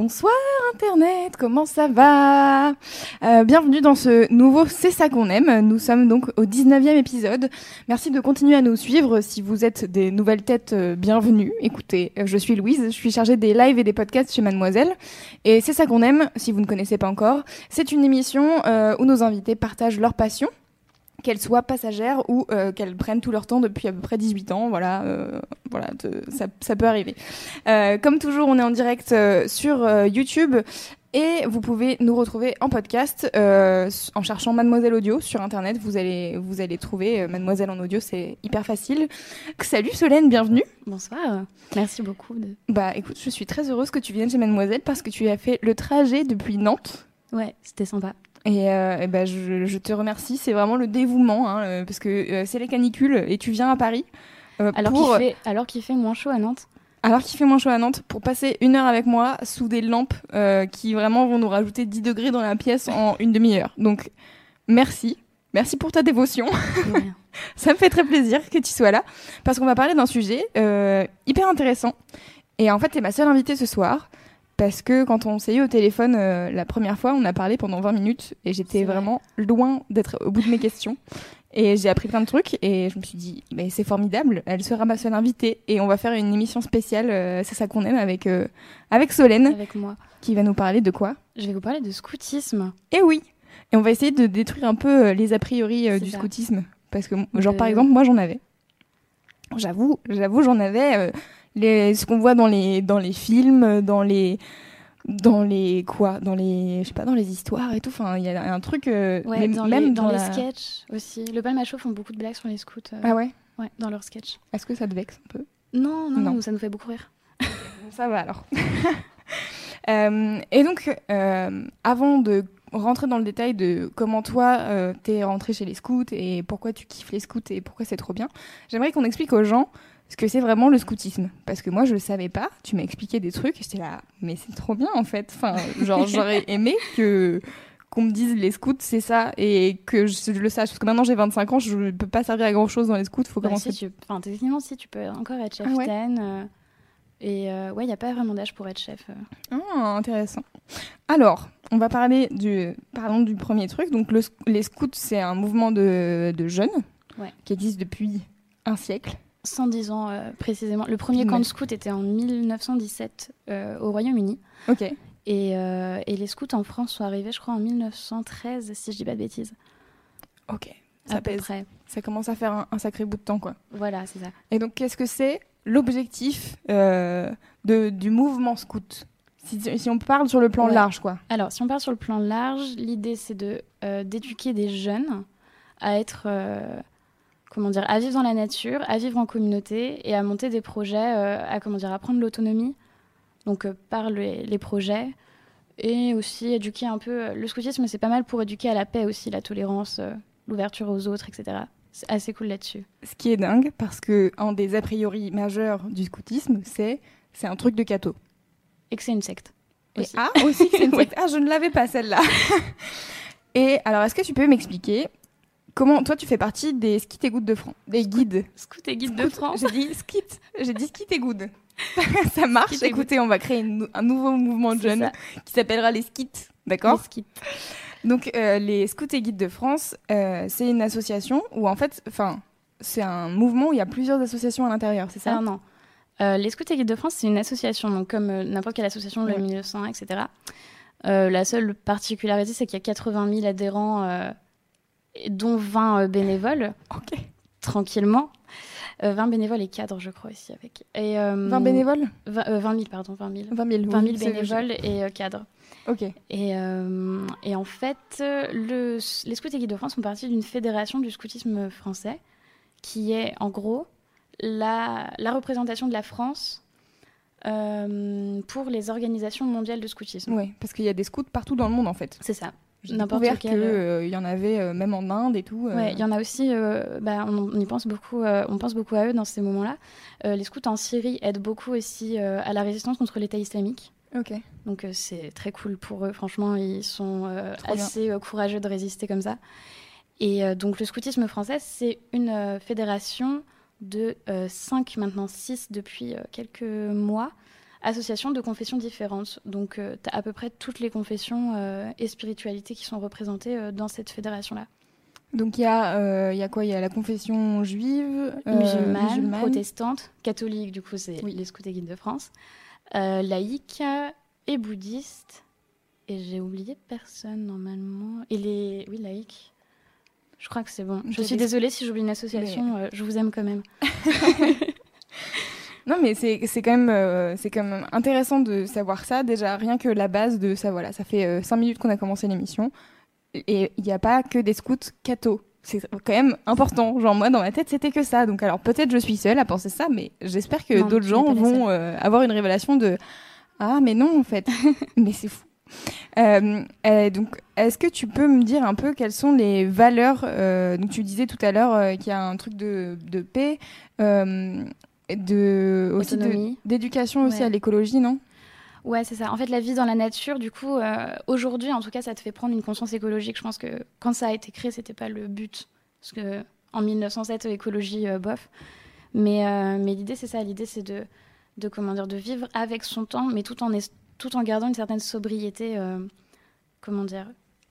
Bonsoir Internet, comment ça va? Euh, Bienvenue dans ce nouveau C'est ça qu'on aime. Nous sommes donc au 19e épisode. Merci de continuer à nous suivre. Si vous êtes des nouvelles têtes, euh, bienvenue. Écoutez, euh, je suis Louise, je suis chargée des lives et des podcasts chez Mademoiselle. Et C'est ça qu'on aime, si vous ne connaissez pas encore. C'est une émission où nos invités partagent leur passion qu'elles soient passagères ou euh, qu'elles prennent tout leur temps depuis à peu près 18 ans. Voilà, euh, voilà te- ça, ça peut arriver. Euh, comme toujours, on est en direct sur YouTube. Et vous pouvez nous retrouver en podcast en cherchant Mademoiselle Audio sur internet. Vous allez, vous allez trouver Mademoiselle en audio, c'est hyper facile. Salut Solène, bienvenue. Bonsoir, merci beaucoup. De... Bah écoute, je suis très heureuse que tu viennes chez Mademoiselle parce que tu as fait le trajet depuis Nantes. Ouais, c'était sympa. Et, euh, ben, je, je te remercie, c'est vraiment le dévouement, hein, euh, parce que euh, c'est les canicules et tu viens à Paris. euh, Alors pour- qu'il fait, alors fait moins chaud à Nantes. alors qu'il fait moins chaud à Nantes, pour passer une heure avec moi sous des lampes qui vraiment vont nous rajouter 10 degrés dans la pièce en une demi-heure. Donc merci, merci pour ta dévotion. Ouais. Ça me fait très plaisir que tu sois là, parce qu'on va parler d'un sujet hyper intéressant. Et en fait, t'es ma seule invitée ce soir, parce que quand on s'est eu au téléphone euh, la première fois, on a parlé pendant 20 minutes, et j'étais vrai. vraiment loin d'être au bout de mes questions. Et j'ai appris plein de trucs, et je me suis dit, mais c'est formidable, elle sera ma seule invitée, et on va faire une émission spéciale, euh, c'est ça qu'on aime, avec, euh, avec Solène, Avec moi. qui va nous parler de quoi? Je vais vous parler de scoutisme. Et oui Et on va essayer de détruire un peu les a priori du ça. scoutisme. Parce que, genre, De- par exemple, moi, j'en avais. J'avoue, j'avoue, j'en avais. Les, ce qu'on voit dans les, dans les films, dans les. Dans les. Quoi Dans les. Je sais pas, dans les histoires et tout. Enfin, il y a un truc. euh, Ouais, dans même les, dans dans les la- sketchs aussi. Le Palmacho font beaucoup de blagues sur les scouts. euh, Ah ouais? Ouais, dans leurs sketchs. Est-ce que ça te vexe un peu? Non, non, Non. non, ça nous fait beaucoup rire. Ça va alors. Euh, et donc, avant de rentrer dans le détail de comment toi, t'es rentré chez les scouts et pourquoi tu kiffes les scouts et pourquoi c'est trop bien, j'aimerais qu'on explique aux gens ce que c'est vraiment le scoutisme. Parce que moi, je le savais pas. Tu m'as expliqué des trucs j'étais là, mais c'est trop bien en fait. Enfin, genre, j'aurais aimé que qu'on me dise les scouts c'est ça et que je, je le sache parce que maintenant j'ai 25 ans je ne peux pas servir à grand chose dans les scouts faut Bah, commencer si, tu... enfin, techniquement, si, tu peux encore être chef Ah ouais ten, euh, Et euh, ouais, il n'y a pas vraiment d'âge pour être chef. euh. Ah, intéressant. Alors, on va parler du, parlons du premier truc. Donc, le les scouts, c'est un mouvement de, de jeunes Ouais. qui existe depuis un siècle. 110 ans euh, précisément. Le premier camp Ouais. de scouts était en 1917 euh, au Royaume-Uni. Ok. Et, euh, et les scouts en France sont arrivés, je crois, en 1913, si je dis pas de bêtises. Ok. à Ça peu pèse. près. Ça commence à faire un, un sacré bout de temps, quoi. Voilà, c'est ça. Et donc, qu'est-ce que c'est l'objectif du mouvement scout? Si, si on parle sur le plan Ouais. large, quoi. Alors, si on part sur le plan large, l'idée c'est de d'éduquer des jeunes à être, comment dire, à vivre dans la nature, à vivre en communauté et à monter des projets, euh, à comment dire, à prendre l'autonomie. Donc euh, par les, les projets et aussi éduquer un peu. Le scoutisme, c'est pas mal pour éduquer à la paix aussi, la tolérance, euh, l'ouverture aux autres, etc. C'est assez cool là-dessus. Ce qui est dingue, parce que un des a priori majeurs du scoutisme, c'est c'est un truc de cateau. Et que c'est une secte. Aussi. ah, aussi, c'est une secte. Ah, je ne l'avais pas celle-là. Et alors, est-ce que tu peux m'expliquer comment toi tu fais partie des skis et gouttes de France, des guides Scout et guide de France. J'ai dit skit, j'ai dit skit et good. ça marche. Skit. Écoutez, on va créer une- un nouveau mouvement de jeunes qui s'appellera les skits, d'accord Les skits. Donc euh, les scouts et guides de France, euh, c'est une association où en fait, enfin, c'est un mouvement où il y a plusieurs associations à l'intérieur, c'est ça non. Euh, les Scouts et Guides de France, c'est une association, donc comme n'importe quelle association, le Ouais. 1901, etc. La seule particularité, c'est qu'il y a 80 000 adhérents, dont 20 euh, bénévoles, Ok. tranquillement. Euh, 20 bénévoles et cadres, je crois, aussi. Avec. Et, euh, 20 bénévoles 20, euh, 20 000, pardon, 20 000. 20 000. 20 oui, 000 c'est- bénévoles et euh, cadres. Ok. Et, euh, et en fait, euh, le, les Scouts et Guides de France font partie d'une fédération du scoutisme français qui est en gros la, la représentation de la France euh, pour les organisations mondiales de scoutisme. Oui, parce qu'il y a des scouts partout dans le monde en fait. C'est ça. J'ai découvert qu'il euh, y en avait euh, même en Inde et tout. euh. Ouais, il y en a aussi. euh, bah, on, on y pense beaucoup. euh, on pense beaucoup à eux dans ces moments-là. Euh, les scouts en Syrie aident beaucoup aussi euh, à la résistance contre l'État islamique. Ok. Donc euh, c'est très cool pour eux. Franchement, ils sont euh, assez euh, courageux de résister comme ça. Et euh, donc le scoutisme français, c'est une euh, fédération de 5, maintenant 6 depuis euh, quelques mois, associations de confessions différentes. Donc tu as à peu près toutes les confessions euh, et spiritualités qui sont représentées euh, dans cette fédération-là. Donc il y, a, euh, y a quoi? Il y a la confession juive, euh, musulmane, musulmane. protestante, catholique, du coup, c'est Oui. les scouts et guides de France, euh, laïque et bouddhiste. Et j'ai oublié personne normalement. Et les. Oui, laïque. Je crois que c'est bon. Je suis désolée si j'oublie une association, euh, je vous aime quand même. Non, mais c'est c'est quand, même, euh, c'est quand même intéressant de savoir ça. Déjà, rien que la base de ça, voilà, ça fait 5 minutes qu'on a commencé l'émission. Et il n'y a pas que des scouts cathos. C'est quand même important. Genre, moi, dans ma tête, c'était que ça. Donc, alors, peut-être je suis seule à penser ça, mais j'espère que d'autres gens vont euh, avoir une révélation de Ah, mais non, en fait. mais c'est fou. Euh, euh, donc, est-ce que tu peux me dire un peu quelles sont les valeurs euh, Donc, tu disais tout à l'heure euh, qu'il y a un truc de, de paix, euh, de aussi d'éducation aussi Ouais. à l'écologie, non? Ouais, c'est ça. En fait, la vie dans la nature, du coup, euh, aujourd'hui, en tout cas, ça te fait prendre une conscience écologique. Je pense que quand ça a été créé, c'était pas le but. Parce que en 1907, euh, écologie, euh, bof. Mais, euh, mais l'idée, c'est ça. L'idée, c'est de, de, comment dire, de vivre avec son temps, mais tout en, est- tout en gardant une certaine sobriété. comment dire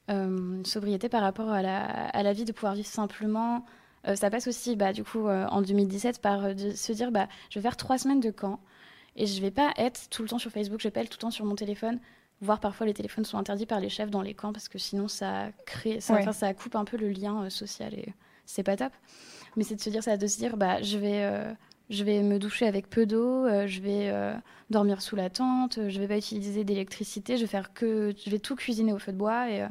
une sobriété par rapport à la, à la vie, de pouvoir vivre simplement. Euh, ça passe aussi, bah, du coup, euh, en 2017, par euh, de se dire bah, je vais faire trois semaines de camp. Et je vais pas être tout le temps sur Facebook, je vais pas être tout le temps sur mon téléphone. Voire parfois les téléphones sont interdits par les chefs dans les camps parce que sinon ça crée, ça, Ouais. enfin, ça coupe un peu le lien social et c'est pas top. Mais c'est de se dire ça, de se dire bah je vais, je vais me doucher avec peu d'eau, je vais dormir sous la tente, je vais pas utiliser d'électricité, je vais faire que, je vais tout cuisiner au feu de bois et,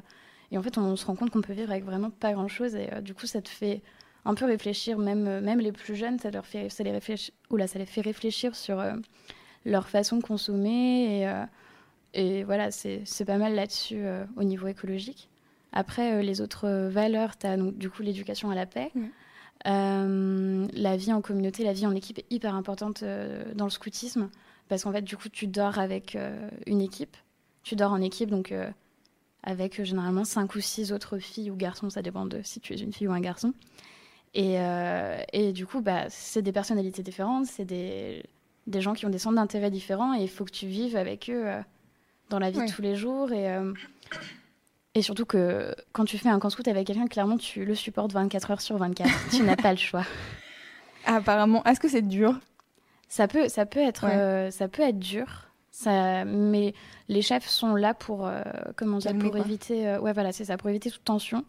et en fait on, se rend compte qu'on peut vivre avec vraiment pas grand chose et du coup ça te fait un peu réfléchir, même, euh, même les plus jeunes, ça, leur fait, ça, les réfléchir, oula, ça les fait réfléchir sur euh, leur façon de consommer. Et, euh, et voilà, c'est pas mal là-dessus euh, au niveau écologique. Après, les autres valeurs, tu as donc, du coup l'éducation à la paix. La vie en communauté, la vie en équipe est hyper importante dans le scoutisme. Parce qu'en fait, du coup, tu dors avec une équipe. Tu dors en équipe, donc avec généralement cinq ou six autres filles ou garçons, ça dépend de si tu es une fille ou un garçon. Et, euh, et du coup, bah, c'est des personnalités différentes, c'est des, des gens qui ont des centres d'intérêt différents et il faut que tu vives avec eux euh, dans la vie de tous les jours. Et, euh, et surtout que quand tu fais un camp scout avec quelqu'un, clairement, tu le supportes 24 heures sur 24. tu n'as pas le choix. Apparemment, est-ce que c'est dur? Ça peut, ça peut, être, Ouais. euh, ça peut être dur. Ça, mais les chefs sont là pour, euh, comment dire, pour éviter, euh, ouais, voilà, c'est ça, pour éviter toute tension.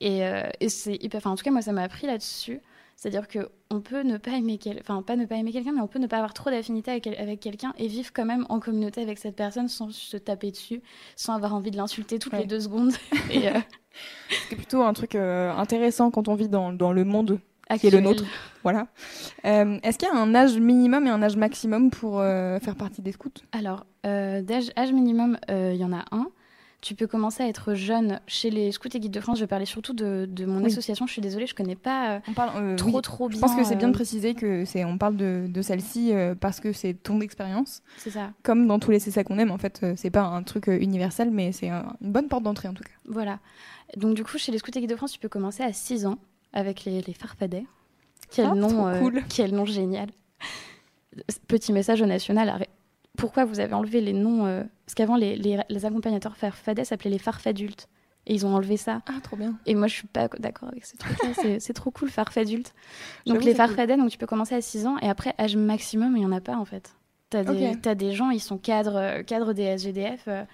Et, euh, et c'est hyper, enfin, en tout cas, moi, ça m'a appris là-dessus. C'est-à-dire que on peut ne pas aimer, quel... enfin, pas ne pas aimer quelqu'un, mais on peut ne pas avoir trop d'affinité avec, avec quelqu'un et vivre quand même en communauté avec cette personne sans se taper dessus, sans avoir envie de l'insulter toutes Ouais. les deux secondes. euh, C'est plutôt un truc euh, intéressant quand on vit dans, dans le monde. Qui est le nôtre. Voilà. Euh, est-ce qu'il y a un âge minimum et un âge maximum pour faire partie des scouts? Alors, d'âge âge minimum, il y en a un. Tu peux commencer à être jeune chez les scouts et guides de France. Je vais parler surtout de, de mon Oui. association. Je suis désolée, je connais pas euh, On parle euh, trop, oui. trop bien. Je pense que c'est bien euh, de préciser que c'est on parle de, de celle-ci euh, parce que c'est ton expérience. C'est ça. Comme dans tous les c'est ça qu'on aime, en fait, euh, c'est pas un truc euh, universel, mais c'est un- une bonne porte d'entrée en tout cas. Voilà. Donc, du coup, chez les scouts et guides de France, tu peux commencer à 6 ans avec les, les farfadets. Quel, Ah, nom, euh, cool. quel nom génial. Petit message au national. Pourquoi vous avez enlevé les noms euh, Parce qu'avant, les, les, les accompagnateurs farfadets s'appelaient les farfadultes. Et ils ont enlevé ça. Ah, trop bien. Et moi, je suis pas d'accord avec ce truc-là. C'est- trop cool, farfadulte. Donc, les cool. farfadets, donc tu peux commencer à 6 ans. Et après, âge maximum, il n'y en a pas, en fait. T'as des, t'as des gens, ils sont cadres, euh, cadres des SGDF. euh,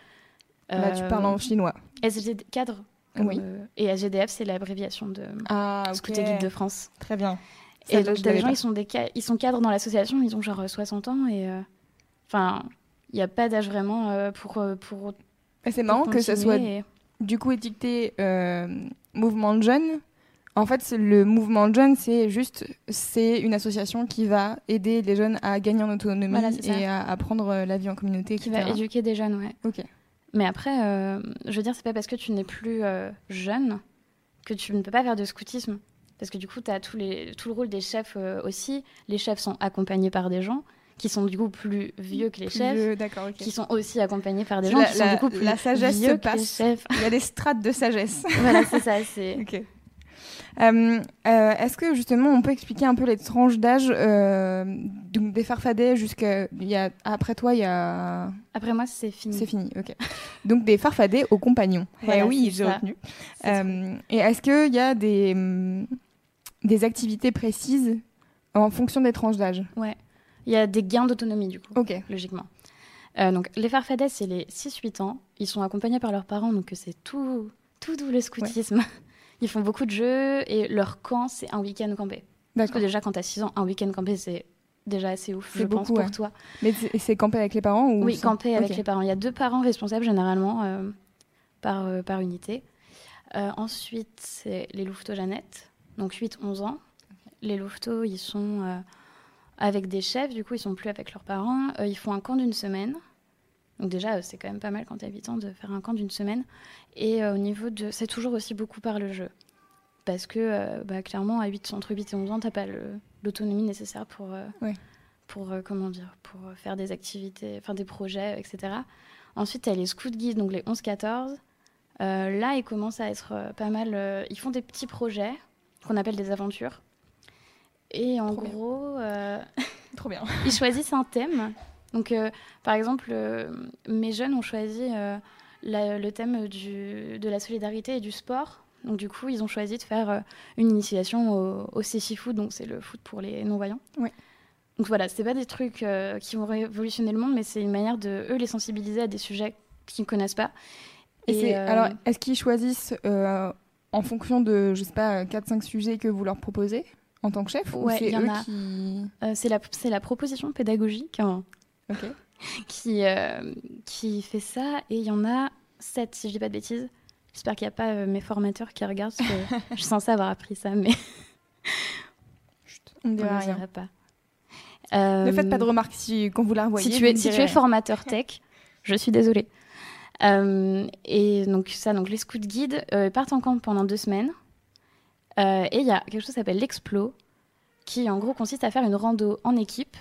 Là, tu euh, parles en chinois. SGD, cadre. Oui. euh, et SGDF, c'est l'abréviation de Ah, ok. Scout et Guide de France. Très bien. Et donc, t'as des gens, pas. ils sont, des ils sont cadres dans l'association, ils ont genre euh, 60 ans. Et enfin, il n'y a pas d'âge vraiment euh, pour, euh, pour, C'est marrant que ça soit et- du coup étiqueté euh, mouvement de jeunes En fait, le mouvement jeune, c'est juste, c'est une association qui va aider les jeunes à gagner en autonomie et à apprendre la vie en communauté. Qui va éduquer des jeunes, ouais. Ok. Mais après, euh, je veux dire, c'est pas parce que tu n'es plus euh, jeune que tu ne peux pas faire de scoutisme. Parce que du coup, tu as tout, les, tout le rôle des chefs euh, aussi. Les chefs sont accompagnés par des gens qui sont du coup plus vieux que les chefs, qui sont aussi accompagnés par des gens qui sont du coup plus la sagesse vieux que les chefs. Il y a des strates de sagesse. voilà, c'est ça. C'est. Euh, euh, est-ce que justement on peut expliquer un peu les tranches d'âge euh, des farfadets jusqu'à après toi il y a après moi c'est fini. C'est fini ok. Donc des farfadets aux compagnons. Eh oui j'ai retenu. Et est-ce qu'il y a des mm, des activités précises en fonction des tranches d'âge? Ouais il y a des gains d'autonomie du coup logiquement donc les farfadets c'est les 6-8 ans ils sont accompagnés par leurs parents donc c'est tout tout doux le scoutisme ils font beaucoup de jeux et leur camp, c'est un week-end campé. Parce que déjà, quand tu as 6 ans, un week-end campé, c'est déjà assez ouf, je pense, pour toi. Mais c'est campé avec les parents ou Oui, campé avec les parents. Il y a deux parents responsables généralement euh, par, euh, par unité. Euh, ensuite, c'est les louveteaux Jeannette, donc 8-11 ans. Les louveteaux, ils sont avec des chefs, du coup, ils sont plus avec leurs parents. ils font un camp d'une semaine. Donc déjà, c'est quand même pas mal quand 8 ans de faire un camp d'une semaine. Et euh, au niveau de... C'est toujours aussi beaucoup par le jeu. Parce que, euh, bah, clairement, à 8, entre 8 et 11 ans, tu n'as pas l'autonomie nécessaire pour, euh, pour, comment dire, pour faire des activités, faire des projets, etc. Ensuite, tu as les scouts guides, donc les 11-14. là, ils commencent à être pas mal... ils font des petits projets qu'on appelle des aventures. Et en gros... Trop bien. ils choisissent un thème. Donc, par exemple, mes jeunes ont choisi le thème du, de la solidarité et du sport. Donc du coup, ils ont choisi de faire euh, une initiation au, au foot, donc c'est le foot pour les non-voyants. Oui. Donc voilà, c'est pas des trucs euh, qui vont révolutionner le monde, mais c'est une manière de eux les sensibiliser à des sujets qu'ils ne connaissent pas. Et, euh, alors, est-ce qu'ils choisissent en fonction de, je sais pas, 4-5 sujets que vous leur proposez? En tant que chef Ouais, il y en a. Qui... c'est la, la proposition pédagogique. Hein. Qui, euh, qui fait ça. Et il y en a sept, si je dis pas de bêtises. J'espère qu'il n'y a pas euh, mes formateurs qui regardent, parce que je suis censée avoir appris ça, mais. on ne dira pas. ne faites pas de remarques si, quand vous la revoyez. Si tu es, si tu es formateur tech, je suis désolée. Euh, et donc, ça, donc les scouts guides partent en camp pendant deux semaines. Et il y a quelque chose qui s'appelle l'explo, qui en gros consiste à faire une rando en équipe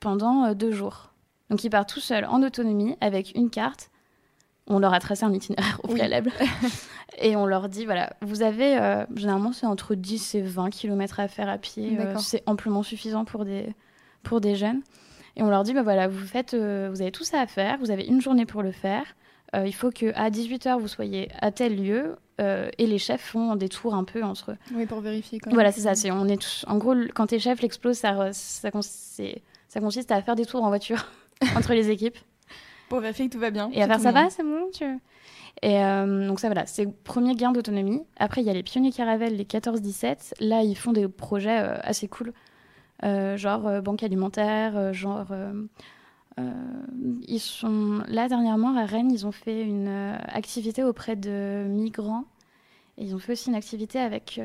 pendant deux jours. Donc ils partent tout seuls en autonomie avec une carte. On leur a tracé un itinéraire au préalable. et on leur dit voilà, vous avez, euh, généralement c'est entre 10 et 20 km à faire à pied. Euh, c'est amplement suffisant pour des, pour des jeunes. Et on leur dit bah voilà, vous, faites, euh, vous avez tout ça à faire, vous avez une journée pour le faire. il faut qu'à 18h, vous soyez à tel lieu. Et les chefs font des tours un peu entre eux. Oui, pour vérifier. Quand voilà, c'est ça. on est tous... En gros, quand t'es chef, l'explose, ça, ça, ça consiste à faire des tours en voiture. entre les équipes. Pour vérifier que tout va bien. Et à faire ça va, c'est bon, tu Et euh, donc ça voilà, c'est premier gain d'autonomie. Après, il y a les pionniers Caravelle, les 14-17. Là, ils font des projets euh, assez cool, euh, genre banque alimentaire, genre... ils sont là dernièrement à Rennes, ils ont fait une activité auprès de migrants. Et ils ont fait aussi une activité avec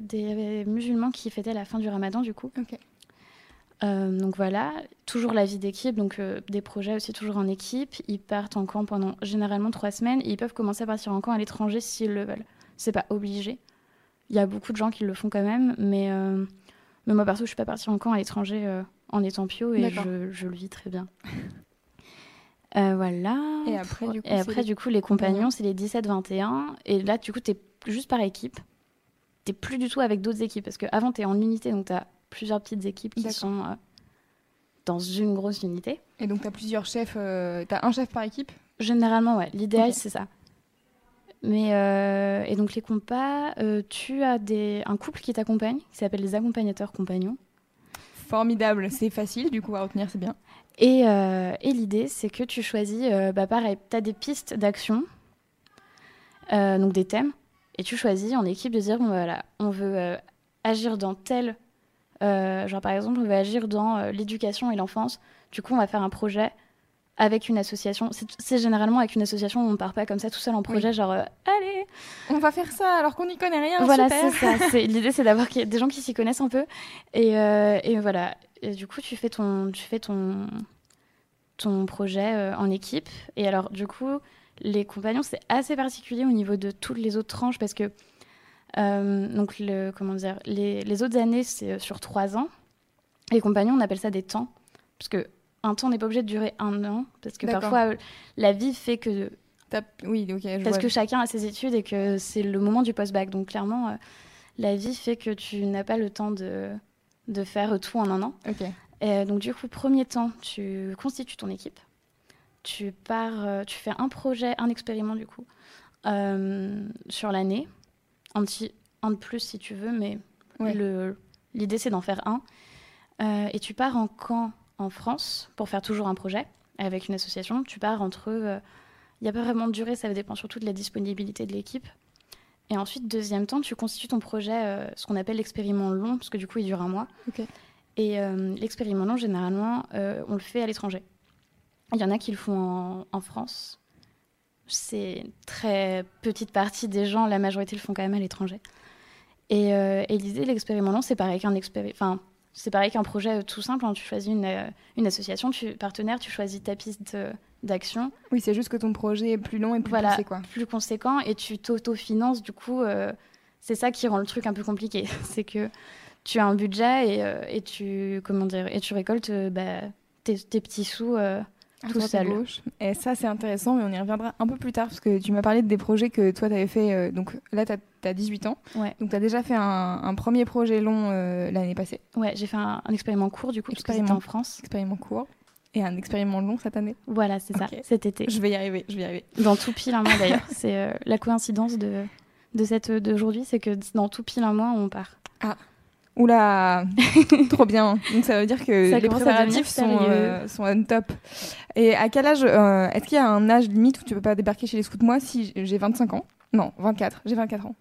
des musulmans qui fêtaient la fin du Ramadan du coup. Euh, donc voilà, toujours la vie d'équipe, donc euh, des projets aussi toujours en équipe. Ils partent en camp pendant généralement trois semaines et ils peuvent commencer à partir en camp à l'étranger s'ils le veulent. C'est pas obligé. Il y a beaucoup de gens qui le font quand même, mais, euh, mais moi perso, je suis pas partie en camp à l'étranger en étant pio et je, je, le vis très bien. voilà. Et après, du coup, et après, les... du coup les compagnons, c'est les 17-21. Et là, du coup, tu es juste par équipe. Tu plus du tout avec d'autres équipes parce qu'avant, tu es en unité, donc tu as plusieurs petites équipes qui sont euh, dans une grosse unité. Et donc, tu as plusieurs chefs, euh, tu as un chef par équipe? Généralement, ouais. L'idéal, c'est ça. Mais euh, et donc les compas, tu as des, un couple qui t'accompagne, qui s'appelle les accompagnateurs compagnons. Formidable, c'est facile du coup à retenir, c'est bien. Et, et l'idée, c'est que tu choisis, bah pareil, tu as des pistes d'action, donc des thèmes, et tu choisis en équipe de dire, bon, voilà, on veut agir dans tel euh, genre, par exemple, on veut agir dans euh, l'éducation et l'enfance. Du coup, on va faire un projet avec une association. C'est généralement avec une association où on part pas comme ça tout seul en projet, genre euh, allez, on va faire ça alors qu'on n'y connaît rien. Voilà, c'est ça. L'idée, c'est d'avoir des gens qui s'y connaissent un peu. Et, euh, et, voilà. Et du coup, tu fais ton, tu fais ton, ton projet euh, en équipe. Et alors, du coup, les compagnons, c'est assez particulier au niveau de toutes les autres tranches parce que donc le, comment dire, les, les autres années, c'est sur trois ans. Les compagnons, on appelle ça des temps. Parce que un temps n'est pas obligé de durer un an, parce que parfois euh, la vie fait que. Oui, ok. parce que chacun a ses études et que c'est le moment du post-bac. Donc clairement, euh, la vie fait que tu n'as pas le temps de, de faire tout en un an. Ok. Et, donc du coup, premier temps, tu constitues ton équipe. Tu pars, euh, tu fais un projet, un expériment du coup, sur l'année. Un petit, un de plus si tu veux, mais l'idée c'est d'en faire un. et tu pars en camp en France pour faire toujours un projet avec une association. Tu pars entre. Il euh, n'y a pas vraiment de durée, ça dépend surtout de la disponibilité de l'équipe. Et ensuite, deuxième temps, tu constitues ton projet, euh, ce qu'on appelle l'expériment long, parce que du coup, il dure un mois. Et euh, l'expériment long, généralement, on le fait à l'étranger. Il y en a qui le font en, France. C'est très petite partie des gens, la majorité le font quand même à l'étranger. Et, et l'idée de l'expériment long, c'est pareil qu'un expériment. Enfin, c'est pareil qu'un projet tout simple. Hein. tu choisis une, euh, une association, tu partenaire, tu choisis ta piste euh, d'action. Oui, c'est juste que ton projet est plus long et plus voilà, quoi. plus conséquent et tu t'autofinances. Du coup, euh, c'est ça qui rend le truc un peu compliqué. c'est que tu as un budget et, et, tu comment dire et tu récoltes bah, tes, petits sous tout seul. Et ça, c'est intéressant, mais on y reviendra un peu plus tard, parce que tu m'as parlé des projets que toi, tu avais fait. Euh, donc là, tu as, 18 ans. Ouais. Donc tu as déjà fait un, premier projet long euh, l'année passée. Ouais, j'ai fait un, expériment court, du coup, expériment, en France. Expériment court. Et un expériment long cette année Voilà, c'est ça, cet été. Je vais y arriver, je vais y arriver. Dans tout pile un mois, d'ailleurs. c'est euh, la coïncidence de, de cette d'aujourd'hui, c'est que dans tout pile un mois, on part. Ah Oula, trop bien. Donc ça veut dire que les préparatifs sont, euh, sont on top. Et à quel âge, euh, est-ce qu'il y a un âge limite où tu peux pas débarquer chez les scouts? Moi, si j'ai 25 ans, non, 24, j'ai 24 ans.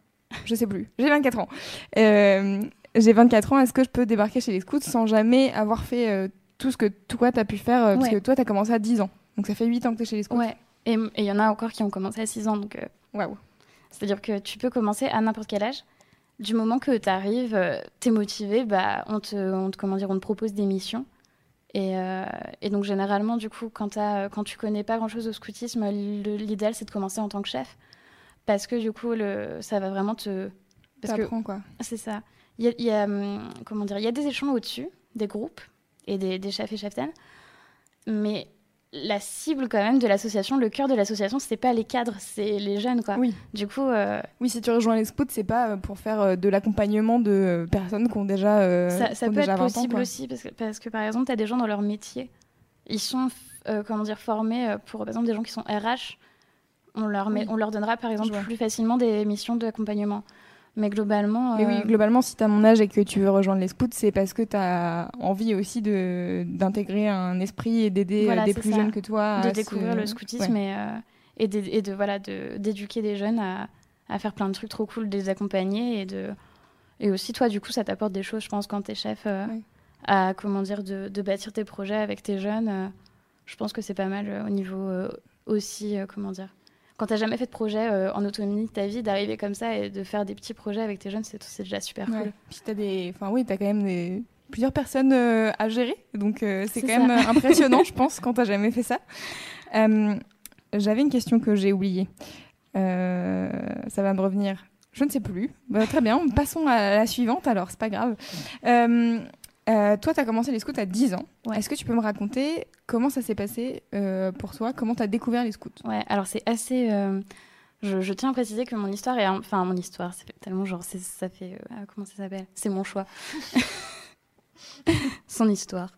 Je sais plus, j'ai 24 ans. Euh, j'ai 24 ans, est-ce que je peux débarquer chez les scouts sans jamais avoir fait tout ce que toi tu as pu faire Parce que toi, tu as commencé à 10 ans. Donc ça fait 8 ans que tu es chez les scouts. Ouais, et il y en a encore qui ont commencé à 6 ans. Donc, waouh. C'est-à-dire que tu peux commencer à n'importe quel âge du moment que tu arrives, euh, tu es motivé, bah, on, te, on, comment dire, on te propose des missions. Et, euh, et donc, généralement, du coup, quand, quand tu connais pas grand-chose au scoutisme, l'idéal, c'est de commencer en tant que chef. Parce que, du coup, le, ça va vraiment te... Parce que, quoi. C'est ça. Il y a, hum, comment dire, il y a des échelons au-dessus, des groupes et des, des chefs et cheftaines. Mais la cible quand même de l'association, le cœur de l'association, c'est pas les cadres, c'est les jeunes quoi. Oui. Du coup. Euh, oui, si tu rejoins les scouts, c'est pas euh, pour faire euh, de l'accompagnement de personnes qui ont déjà. ça, peut être possible aussi parce que, parce que par exemple, tu as des gens dans leur métier, ils sont comment dire formés pour par exemple des gens qui sont RH. On leur, met, on leur donnera par exemple plus facilement des missions d'accompagnement. Mais globalement. Mais oui, euh, globalement, si tu as mon âge et que tu veux rejoindre les scouts, c'est parce que tu as envie aussi d'intégrer un esprit et d'aider euh, des plus jeunes que toi. De découvrir le scoutisme et, euh, et, de, et, de, voilà, d'éduquer des jeunes à, à, faire plein de trucs trop cool, de les accompagner et de. Et aussi, toi, du coup, ça t'apporte des choses, je pense, quand tu es chef, à comment dire, de, de, bâtir tes projets avec tes jeunes. je pense que c'est pas mal au niveau aussi, comment dire, quand t'as jamais fait de projet euh, en autonomie de ta vie, d'arriver comme ça et de faire des petits projets avec tes jeunes, c'est déjà super cool. Puis t'as des, enfin oui, t'as quand même des plusieurs personnes euh, à gérer, donc euh, c'est quand même impressionnant, je pense, quand t'as jamais fait ça. J'avais une question que j'ai oubliée. ça va me revenir. Je ne sais plus. Bah, très bien, passons à la suivante alors, c'est pas grave. Euh, toi, tu as commencé les scouts à 10 ans. Est-ce que tu peux me raconter comment ça s'est passé euh, pour toi? Comment tu as découvert les scouts? Ouais, alors c'est assez. Euh, je, tiens à préciser que mon histoire est. Enfin, mon histoire, c'est tellement genre. Ça fait. comment ça s'appelle? C'est mon choix. Son histoire.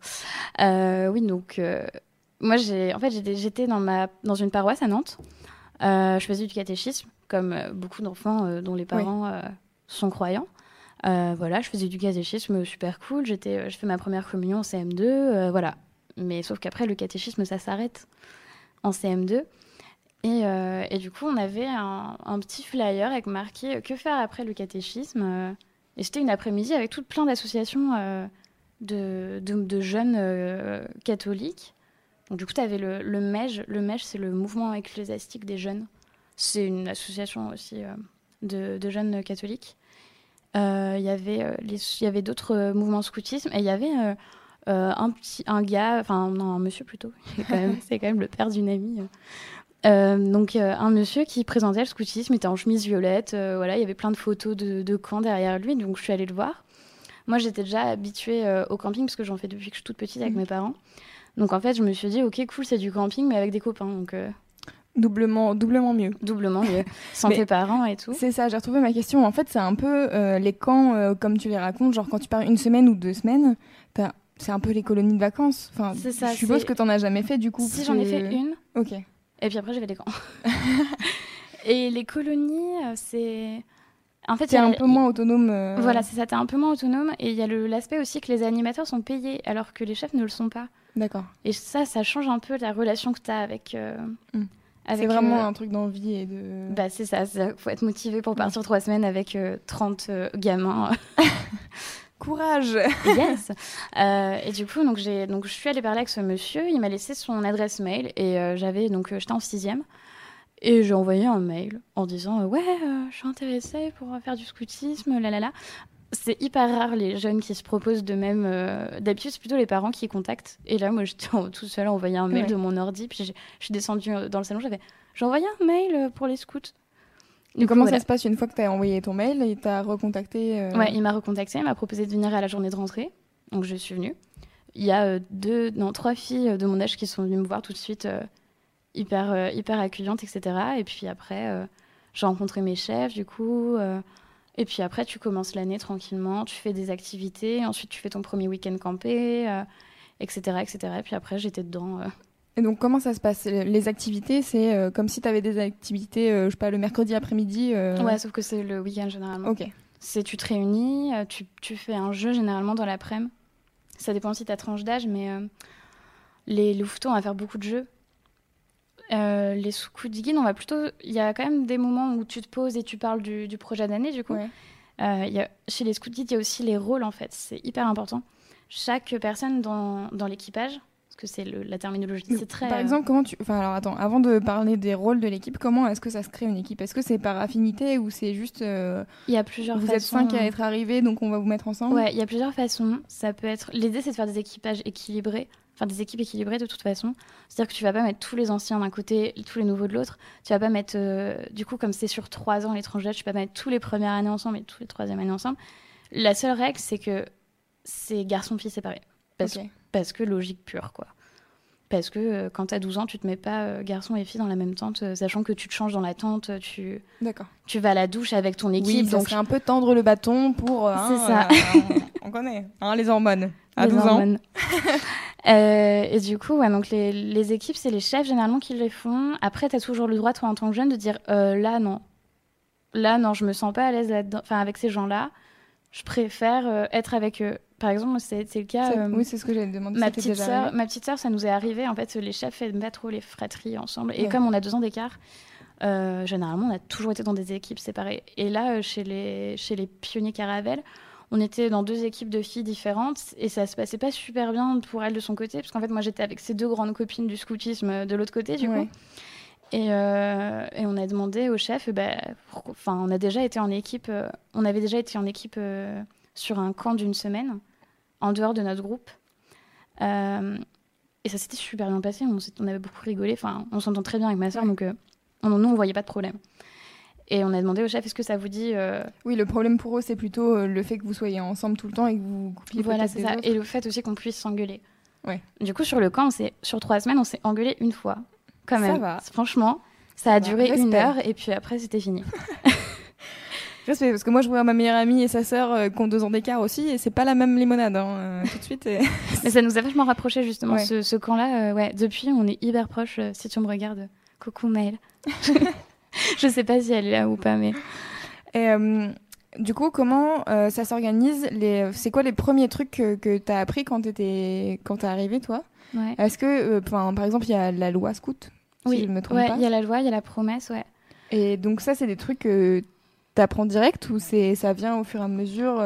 oui, donc. moi, j'ai, en fait, j'étais dans, ma, dans une paroisse à Nantes. je faisais du catéchisme, comme beaucoup d'enfants dont les parents sont croyants. Euh, voilà, je faisais du catéchisme super cool. J'étais, euh, je fais ma première communion en CM2, euh, voilà. Mais sauf qu'après, le catéchisme, ça s'arrête en CM2. Et, et, du coup, on avait un, petit flyer avec marqué Que faire après le catéchisme Et c'était une après-midi avec tout plein d'associations de, de, jeunes catholiques Donc, du coup, tu avais le, le MEJ. Le MEJ, c'est le mouvement ecclésiastique des jeunes. C'est une association aussi de, jeunes catholiques. Il y avait, y avait d'autres mouvements scoutisme et il y avait un, petit, un gars, enfin, non, un monsieur plutôt, c'est quand, quand, même le père d'une amie. Euh, donc un monsieur qui présentait le scoutisme était en chemise violette, voilà, il y avait plein de photos de, de camps derrière lui, donc je suis allée le voir. Moi, j'étais déjà habituée euh, au camping parce que j'en fais depuis que je suis toute petite avec mm. mes parents. Donc en fait, je me suis dit, ok, cool, c'est du camping, mais avec des copains. Donc euh, Doublement, doublement mieux. Doublement mieux. Sans tes parents et tout. C'est ça, j'ai retrouvé ma question. En fait, c'est un peu euh, les camps, comme tu les racontes, genre quand tu pars une semaine ou deux semaines, c'est un peu les colonies de vacances. Enfin, c'est ça. Je suppose que tu n'en as jamais fait du coup. Si, j'en ai fait une. Ok. Et puis après, j'ai fait des camps. et les colonies, c'est. En fait, c'est un peu moins autonome. Euh. Voilà, c'est ça, t'es un peu moins autonome. Et il y a l'aspect aussi que les animateurs sont payés alors que les chefs ne le sont pas. D'accord. Et ça, ça change un peu la relation que t'as avec. Euh, hmm. C'est vraiment euh, un truc d'envie et de. Bah, c'est ça, il faut être motivé pour partir trois semaines avec 30 gamins. Courage Yes Et du coup, donc, donc, je suis allée parler avec ce monsieur, il m'a laissé son adresse mail et j'avais donc j'étais en sixième. Et j'ai envoyé un mail en disant Ouais, euh, je suis intéressée pour faire du scoutisme, là là là. C'est hyper rare les jeunes qui se proposent de même. Euh, d'habitude, c'est plutôt les parents qui contactent. Et là, moi, j'étais tout seul à envoyer un mail de mon ordi. Puis je suis descendue euh, dans le salon, j'avais j'ai envoyé un mail pour les scouts. Et comment ça se passe une fois que tu as envoyé ton mail Il t'a recontacté Ouais, il m'a recontacté, il m'a proposé de venir à la journée de rentrée. Donc je suis venue. Il y a deux, non, trois filles de mon âge qui sont venues me voir tout de suite hyper, euh, hyper accueillante, etc. Et puis après, euh, j'ai rencontré mes chefs, du coup. Euh, et puis après, tu commences l'année tranquillement, tu fais des activités, ensuite tu fais ton premier week-end campé, etc., etc. Et puis après, j'étais dedans. Et donc, comment ça se passe? Les activités, c'est comme si tu avais des activités, je sais pas, le mercredi après-midi Ouais, sauf que c'est le week-end généralement. Ok. C'est tu te réunis, tu, tu, fais un jeu généralement dans l'après-midi. Ça dépend aussi de ta tranche d'âge, mais les louveteaux, on va faire beaucoup de jeux. Euh, les sous-coups de on va plutôt. Il y a quand même des moments où tu te poses et tu parles du, projet d'année, du coup. Euh, y a, chez les scouts il y a aussi les rôles, en fait. C'est hyper important. Chaque personne dans, dans l'équipage, parce que c'est la terminologie, c'est très. Par exemple, comment tu. Enfin, alors attends, avant de parler des rôles de l'équipe, comment est-ce que ça se crée une équipe? Est-ce que c'est par affinité ou c'est juste. Euh, il y a plusieurs vous façons. Vous êtes cinq à être arrivés, donc on va vous mettre ensemble? Ouais, il y a plusieurs façons. Ça peut être. L'idée, c'est de faire des équipages équilibrés enfin des équipes équilibrées de toute façon. C'est-à-dire que tu vas pas mettre tous les anciens d'un côté, tous les nouveaux de l'autre. Tu vas pas mettre, euh, du coup, comme c'est sur trois ans l'étranger, tu vas pas mettre tous les premières années ensemble et tous les troisième années ensemble. La seule règle, c'est que c'est garçon-fille séparés. Parce, parce que logique pure, quoi. Parce que euh, quand tu as 12 ans, tu te mets pas euh, garçon et fille dans la même tente, sachant que tu te changes dans la tente, tu, tu vas à la douche avec ton équipe. Oui, donc c'est un peu tendre le bâton pour. Hein, c'est ça. on, connaît, hein, les hormones. À 12 ans. Euh, et du coup, ouais, donc les, les équipes, c'est les chefs généralement qui les font. Après, tu as toujours le droit, toi, en tant que jeune, de dire euh, là, non. Là, non, je me sens pas à l'aise enfin, avec ces gens-là. Je préfère euh, être avec eux. Par exemple, c'est le cas. oui, c'est ce que j'allais demander. Ma petite, sœur, ma petite sœur, ça nous est arrivé. En fait, les chefs n'aiment pas trop les fratries ensemble. Et comme on a deux ans d'écart, généralement, on a toujours été dans des équipes séparées. Et là, chez, les, chez les pionniers Caravelle, on était dans deux équipes de filles différentes et ça se passait pas super bien pour elle de son côté, parce qu'en fait, moi j'étais avec ses deux grandes copines du scoutisme de l'autre côté, du coup. Euh, et, on a demandé au chef, bah, enfin, on a déjà été en équipe, euh, on avait déjà été en équipe euh, sur un camp d'une semaine, en dehors de notre groupe. et ça s'était super bien passé, on, on, avait beaucoup rigolé, enfin, on s'entend très bien avec ma soeur, donc on, nous, on voyait pas de problème. Et on a demandé au chef, est-ce que ça vous dit euh, Oui, le problème pour eux, c'est plutôt euh, le fait que vous soyez ensemble tout le temps et que vous coupiez Voilà, c'est ça. Et le fait aussi qu'on puisse s'engueuler. Ouais. Du coup, sur le camp, sur trois semaines, on s'est engueulé une fois. Quand même. Ça va. Franchement, ça a duré une heure et puis après, c'était fini. Respect, parce que moi, je vois ma meilleure amie et sa sœur euh, qui ont deux ans d'écart aussi, et c'est pas la même limonade, hein, tout de suite. Mais ça nous a vachement rapproché, justement, ce, ce camp-là. ouais, depuis, on est hyper proches. si tu me regardes, coucou Maëlle. je sais pas si elle est là ou pas, mais. Et, euh, du coup, comment euh, ça s'organise les... C'est quoi les premiers trucs que, que tu as appris quand tu es arrivé, toi? Ouais. Est-ce que, euh, par exemple, il y a la loi scout Oui, si je me trompe il y a la loi, il y a la promesse, ouais. Et donc, ça, c'est des trucs que tu apprends direct ou ça vient au fur et à mesure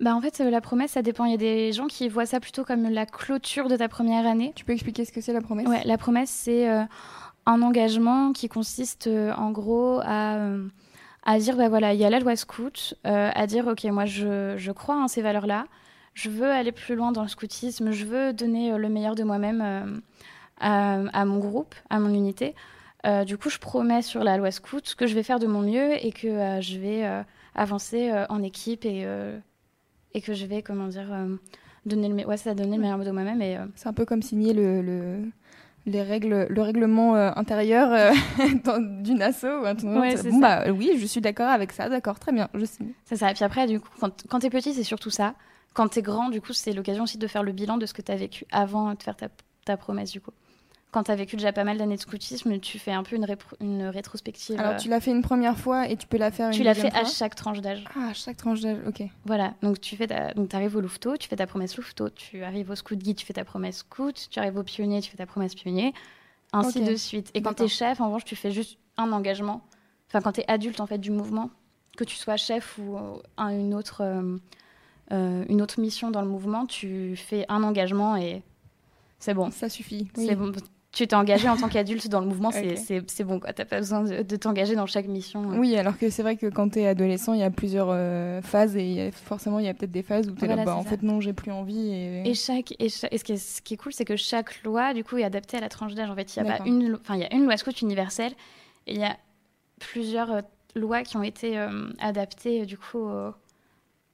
Bah en fait, euh, la promesse, ça dépend. Il y a des gens qui voient ça plutôt comme la clôture de ta première année. Tu peux expliquer ce que c'est la promesse? Ouais, la promesse, c'est euh, un engagement qui consiste euh, en gros à, euh, à dire, bah voilà, il y a la loi scout, euh, à dire, ok, moi je, je crois en ces valeurs-là, je veux aller plus loin dans le scoutisme, je veux donner le meilleur de moi-même à, mon groupe, à mon unité. Du coup, je promets sur la loi scout que je vais faire de mon mieux et que je vais avancer en équipe et, et que je vais, comment dire, donner le, ouais, ça, donner le meilleur de moi-même. Et, C'est un peu comme signer le, les règles, le règlement euh, intérieur euh, d'une asso. ou un. Ouais, bon, bah oui, je suis d'accord avec ça, d'accord, très bien, je signe. C'est ça. Et puis après, du coup, quand, quand t'es petit, c'est surtout ça. Quand t'es grand, du coup, c'est l'occasion aussi de faire le bilan de ce que t'as vécu avant de faire ta, ta promesse, du coup. Quand t'as vécu déjà pas mal d'années de scoutisme, tu fais un peu une, une rétrospective. Alors euh, tu l'as fait une première fois et tu peux la faire tu une l'as fait à chaque tranche d'âge. Ah, à chaque tranche d'âge, ok. Voilà. Donc tu fais ta... donc arrives au louveteau, tu fais ta promesse louveteau. Tu arrives au scout guide, tu fais ta promesse scout. Tu arrives au pionnier, tu fais ta promesse pionnier. Ainsi de suite. Et quand D'accord. t'es chef, en revanche, tu fais juste un engagement. Enfin, quand t'es adulte, en fait, du mouvement, que tu sois chef ou euh, un- une autre... euh, euh, une autre mission dans le mouvement, tu fais un engagement et c'est bon. Ça suffit. C'est bon. Tu t'es engagé en tant qu'adulte dans le mouvement, c'est Ok. c'est- c'est bon. quoi. T'as pas besoin de, de t'engager dans chaque mission. Oui, alors que c'est vrai que quand tu es adolescent, il y a plusieurs euh, phases et il y a- forcément, il y a peut-être des phases où tu es Voilà, là, bah, en ça. fait, non, j'ai plus envie. Et... Et, chaque, et, cha- et ce, qui est, ce qui est cool, c'est que chaque loi, du coup, est adaptée à la tranche d'âge. En fait, il y a pas une, enfin, il y a une loi scout universelle et il y a plusieurs euh, lois qui ont été euh, adaptées, du coup,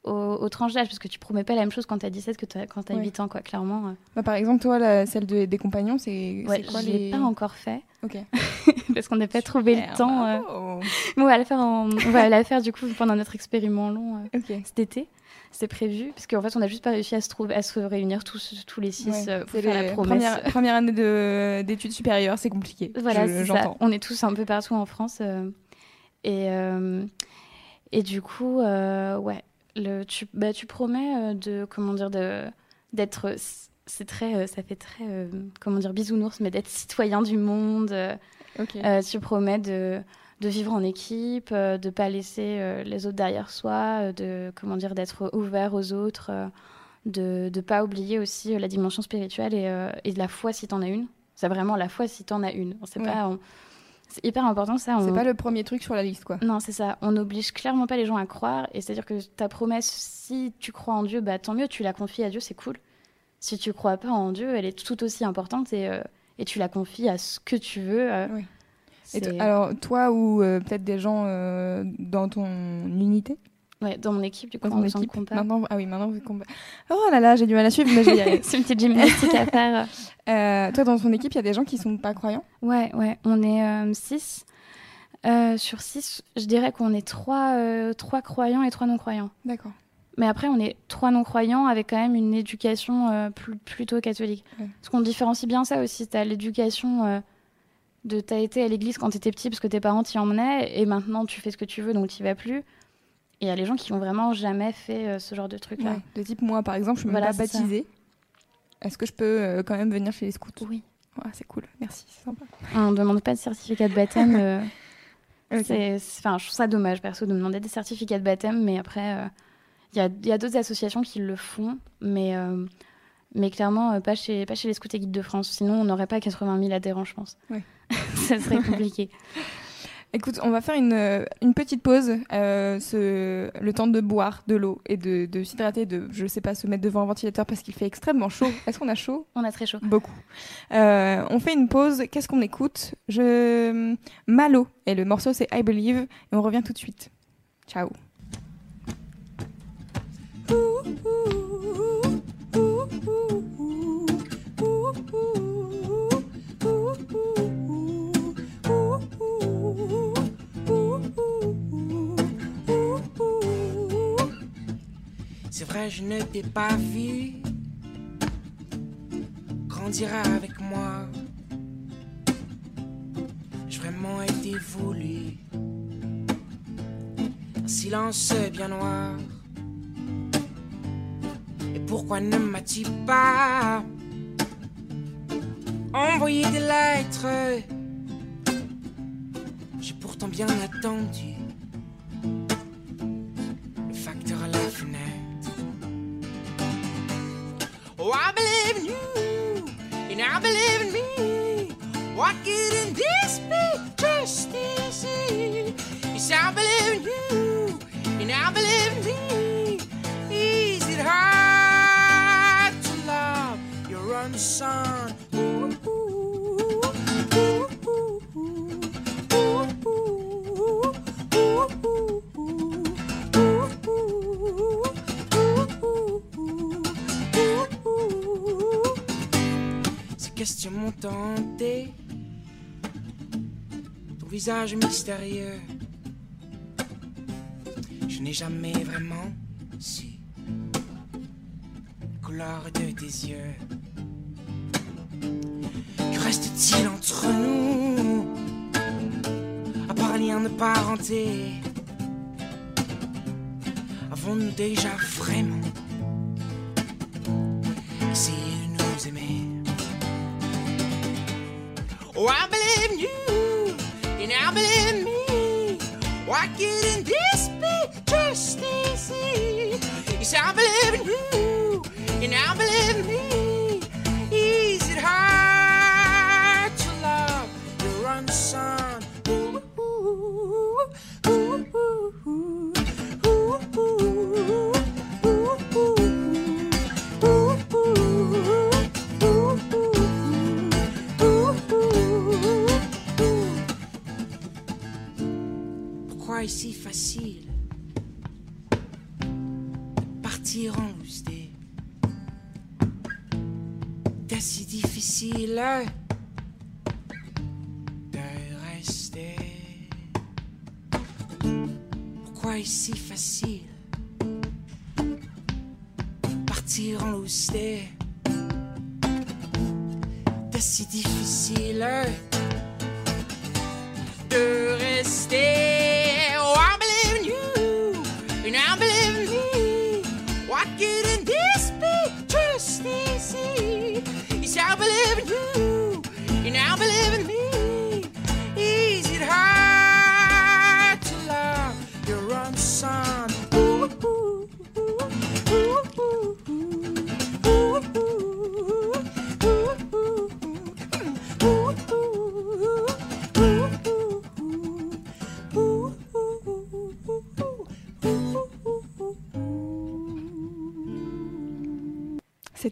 au- au- aux tranches d'âge, parce que tu promets pas la même chose quand t'as 17 que quand t'as Ouais. 8 ans, quoi, clairement. euh. Bah, par exemple, toi, la- celle de- des compagnons, c'est Ouais, quoi je les... l'ai pas encore fait, Ok. parce qu'on n'a pas trouvé le temps. euh. on va la faire, en- on va la faire, du coup, pendant notre expériment long. euh. Cet été. C'est prévu, parce qu'en fait, on n'a juste pas réussi à se, trouver, à se réunir tous, tous les six Ouais, euh, pour faire les la promesse. Première, première année de- d'études supérieures, c'est compliqué. Voilà, Je- c'est ça. On est tous un peu partout en France. et, et du coup, ouais, le, tu, bah, tu promets euh, de, comment dire, de, d'être. C'est très, euh, ça fait très, euh, comment dire, bisounours, mais d'être citoyen du monde. tu promets de, de vivre en équipe, euh, de pas laisser les autres derrière soi, de comment dire d'être ouvert aux autres, de ne pas oublier aussi la dimension spirituelle et, et de la foi si t'en as une. C'est vraiment la foi si t'en as une. On sait Ouais. pas. on- C'est hyper important ça. C'est on- pas le premier truc sur la liste, quoi. Non, c'est ça. On n'oblige clairement pas les gens à croire. Et c'est-à-dire que ta promesse, si tu crois en Dieu, bah tant mieux, tu la confies à Dieu, c'est cool. Si tu crois pas en Dieu, elle est tout aussi importante et, euh, et tu la confies à ce que tu veux. euh, Oui. Et c'est- alors, toi ou euh, peut-être des gens dans ton unité, Ouais, dans mon équipe, du coup, dans le équipe. compas. Maintenant, ah oui, maintenant vous compa- Oh là là, j'ai du mal à suivre, mais arriver. C'est une petite gymnastique à faire. Euh, toi, dans ton équipe, il y a des gens qui sont pas croyants? Ouais, ouais, on est 6. sur 6, je dirais qu'on est 3 croyants et 3 non-croyants. D'accord. Mais après, on est 3 non-croyants avec quand même une éducation euh, plus- plutôt catholique. Ouais. Parce qu'on différencie bien ça aussi. Tu as l'éducation euh, de. Tu as été à l'église quand tu étais petit parce que tes parents t'y emmenaient et maintenant tu fais ce que tu veux donc tu vas plus. Et il y a les gens qui ont vraiment jamais fait euh, ce genre de truc-là. Ouais. De type, moi, par exemple, je suis même Voilà, pas c'est ça. baptisée. Est-ce que je peux euh, quand même venir chez les scouts? Oui. Ouais, C'est cool, merci, c'est sympa. On ne demande pas de certificat de baptême. euh, Ok. c'est- c'est- Enfin, je trouve ça dommage, perso, de demander des certificats de baptême, mais après, il y a, d'autres associations qui le font, mais, mais clairement, pas, chez, pas chez les Scouts et Guides de France. Sinon, on n'aurait pas 80 000 adhérents, je pense. Ouais. ça serait compliqué. Écoute, on va faire une, euh, une petite pause, euh, ce, le temps de boire de l'eau et de, de s'hydrater, de, je sais pas, se mettre devant un ventilateur parce qu'il fait extrêmement chaud. Est-ce qu'on a chaud On a très chaud. Beaucoup. Euh, on fait une pause. Qu'est-ce qu'on écoute Je Malo et le morceau c'est I Believe et on revient tout de suite. Ciao. C'est vrai, je ne t'ai pas vu grandir avec moi. J'ai vraiment été voulu. Un silence bien noir. Et pourquoi ne m'as-tu pas envoyé des lettres? J'ai pourtant bien attendu believe in me. What good in this be just easy? Yes, I believe in you, and I believe in me. Is it hard to love your own Ces questions m'ont tenté. Ton visage mystérieux. Je n'ai jamais vraiment su. la Couleur de tes yeux. Que reste-t-il entre nous? À part lien de parenté Avons-nous déjà vraiment Oh, I believe in you, and I believe in me. Why couldn't this be just easy? Yes, I believe in you, and I believe in me. Pourquoi est si facile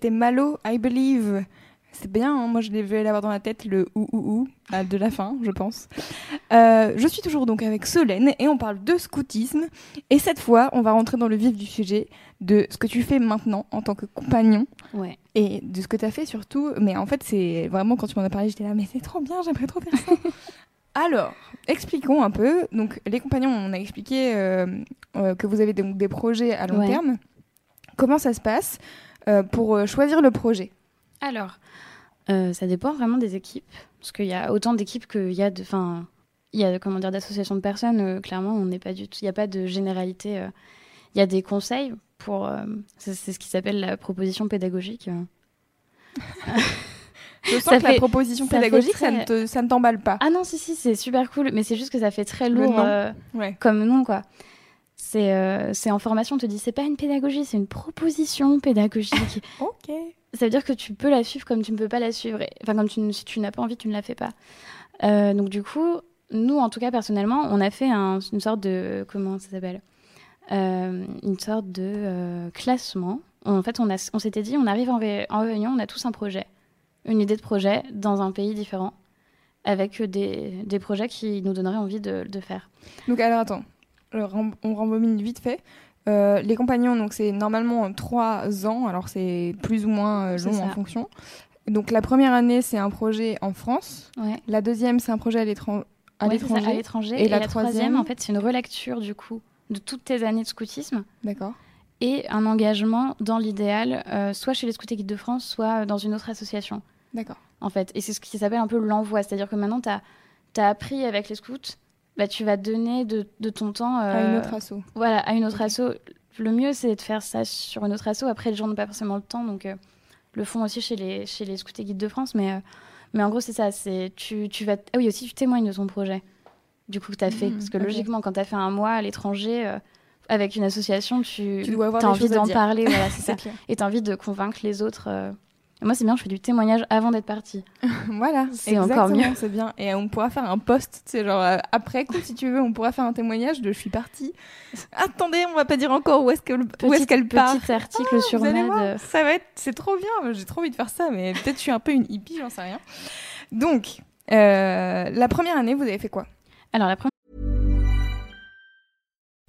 C'était Malo, I Believe. C'est bien, hein, moi je devais l'avoir dans la tête, le ou ou ou à de la fin, je pense. Euh, je suis toujours donc avec Solène et on parle de scoutisme. Et cette fois, on va rentrer dans le vif du sujet de ce que tu fais maintenant en tant que compagnon Ouais. et de ce que tu as fait surtout. Mais en fait, c'est vraiment quand tu m'en as parlé, j'étais là, mais c'est trop bien, j'aimerais trop faire ça. Alors, expliquons un peu. Donc, les compagnons, on a expliqué euh, euh, que vous avez donc des projets à long Ouais. terme. Comment ça se passe? Pour euh, choisir le projet Alors, euh, ça dépend vraiment des équipes. Parce qu'il y a autant d'équipes qu'il y a de. Enfin, il y a comment dire, d'associations de personnes. euh, clairement, on n'est pas du tout. Il n'y a pas de généralité. euh. Il y a des conseils pour. euh, c'est ce qui s'appelle la proposition pédagogique. euh. Je sens Ça que la proposition pédagogique, ça très- ne te- ça ne t'emballe pas. Ah non, si, si, c'est super cool. Mais c'est juste que ça fait très lourd nom. euh, Ouais. comme nom, quoi. C'est euh, c'est en formation, on te dit, c'est pas une pédagogie, c'est une proposition pédagogique. Ok. ça veut dire que tu peux la suivre comme tu ne peux pas la suivre. Et- Enfin, comme tu, si tu n'as pas envie, tu ne la fais pas. Euh, donc, du coup, nous, en tout cas, personnellement, on a fait un- une sorte de. Comment ça s'appelle Euh, Une sorte de classement. En fait, on, s'était dit, on arrive en, réunion, on a tous un projet, une idée de projet dans un pays différent, avec des, des projets qui nous donneraient envie de, de faire. Donc, alors attends, on rembobine vite fait. Euh, les compagnons, donc c'est normalement trois ans, alors c'est plus ou moins euh, long en fonction. Donc la première année, c'est un projet en France. Ouais. La deuxième, c'est un projet à Ouais, l'étranger. Et Et, la la, troisième troisième, en fait, c'est une relecture, du coup, de toutes tes années de scoutisme. D'accord. et un engagement dans l'idéal, euh, soit chez les Scouts et Guides de France, soit dans une autre association, D'accord. en fait. Et c'est ce qui s'appelle un peu l'envoi, c'est-à-dire que maintenant, tu as, appris avec les Scouts, bah, tu vas donner de, de ton temps À une autre asso. voilà, à une autre Ok. asso. Le mieux, c'est de faire ça sur une autre asso. Après, les gens n'ont pas forcément le temps, donc euh, le font aussi chez les, chez les Scouts et Guides de France. Mais, euh, mais en gros, c'est ça. C'est, tu, tu vas... Ah oui, aussi, tu témoignes de ton projet, du coup, que tu as fait. Mhm, Parce que logiquement, quand tu as fait un mois à l'étranger euh, avec une association, tu, Tu dois avoir as envie d'en parler. Voilà, c'est ça. clair. Et tu as envie de convaincre les autres euh, Et moi, c'est bien, je fais du témoignage avant d'être partie. voilà, C'est encore mieux. C'est bien. Et on pourra faire un post, c'est genre euh, après coup, si tu veux, on pourra faire un témoignage de je suis partie. Attendez, on va pas dire encore où est-ce qu'elle est-ce qu'elle part. Petit article Ah, sur Mad. ça va être, c'est trop bien. J'ai trop envie de faire ça, mais peut-être je suis un peu une hippie, j'en sais rien. Donc, euh, la première année, vous avez fait quoi? Alors, la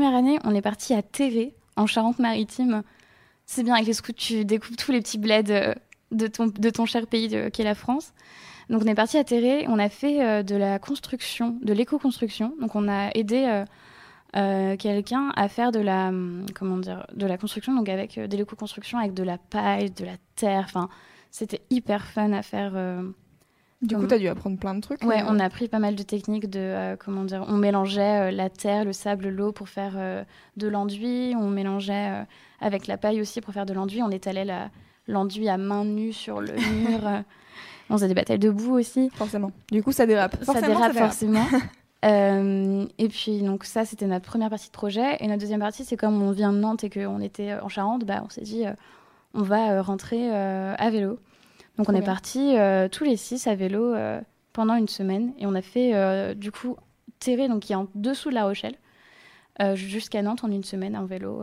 Première année, on est parti à TV, en Charente-Maritime. C'est bien, avec les scouts, tu découvres tous les petits bleds euh, de ton, cher pays qu'est la France. Donc on est parti à Terré, on a fait euh, de la construction, de l'éco-construction. Donc on a aidé euh, quelqu'un à faire de la, hum, comment dire, de la construction, donc avec de l'éco-construction, avec de la paille, de la terre. Enfin, c'était hyper fun à faire. Du coup, tu as dû apprendre plein de trucs. Ouais, euh, on a appris pas mal de techniques de euh, comment dire. On mélangeait euh, la terre, le sable, l'eau pour faire de l'enduit. On mélangeait avec la paille aussi pour faire de l'enduit. On étalait la- l'enduit à main nue sur le mur. on faisait des batailles de boue aussi. Forcément. Du coup, ça dérape. ça dérape forcément. Et puis donc ça c'était notre première partie de projet et notre deuxième partie c'est comme on vient de Nantes et qu'on était en Charente, bah on s'est dit on va rentrer à vélo. Donc Trop on est bien. partis euh, tous les six à vélo euh, pendant une semaine et on a fait euh, du coup Terré donc qui est en dessous de La Rochelle jusqu'à Nantes en une semaine en vélo.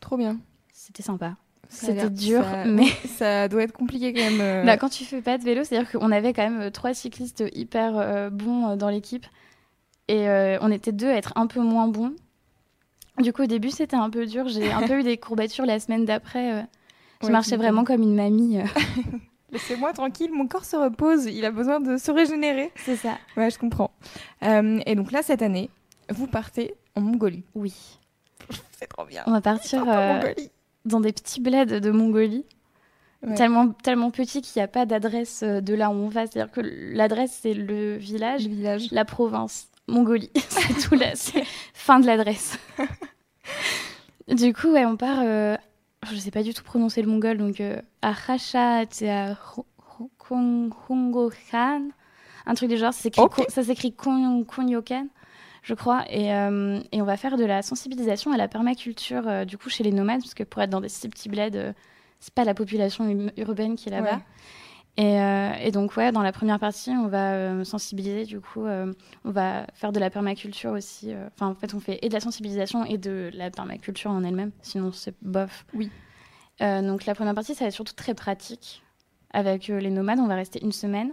Trop bien. C'était sympa. C'était dur ça- mais Ça doit être compliqué quand même. euh, bah, quand tu fais pas de vélo, c'est-à-dire qu'on avait quand même trois cyclistes hyper euh, bons dans l'équipe et euh, on était deux à être un peu moins bons. Du coup, au début, c'était un peu dur. J'ai un peu eu des courbatures la semaine d'après. Je Ouais, marchais vraiment comme une mamie. Laissez-moi tranquille, mon corps se repose, il a besoin de se régénérer. C'est ça. Ouais, je comprends. Euh, et donc là, cette année, vous partez en Mongolie. Oui. C'est trop bien. On va partir euh, dans des petits bleds de Mongolie. Ouais. Tellement, tellement petits qu'il n'y a pas d'adresse euh, de là où on va. C'est-à-dire que l'adresse, c'est le village, Le village. la province, Mongolie. c'est tout là. C'est fin de l'adresse. du coup, ouais, on part. euh, je sais pas du tout prononcer le mongol, donc euh, Hungokhan. Un truc du genre, ça s'écrit Ok. Ko- ça s'écrit Kon- Konyokan, je crois. Et, euh, et on va faire de la sensibilisation à la permaculture, euh, du coup, chez les nomades, parce que pour être dans des si petits bleds, euh, c'est pas la population ur- urbaine qui est là-bas. Ouais. Et, euh, et donc, ouais, dans la première partie, on va euh, sensibiliser, du coup, euh, on va faire de la permaculture aussi. Enfin, en fait, on fait et de la sensibilisation et de la permaculture en elle-même, sinon c'est bof. Oui. Donc, la première partie, ça va être surtout très pratique. Avec les nomades, on va rester une semaine.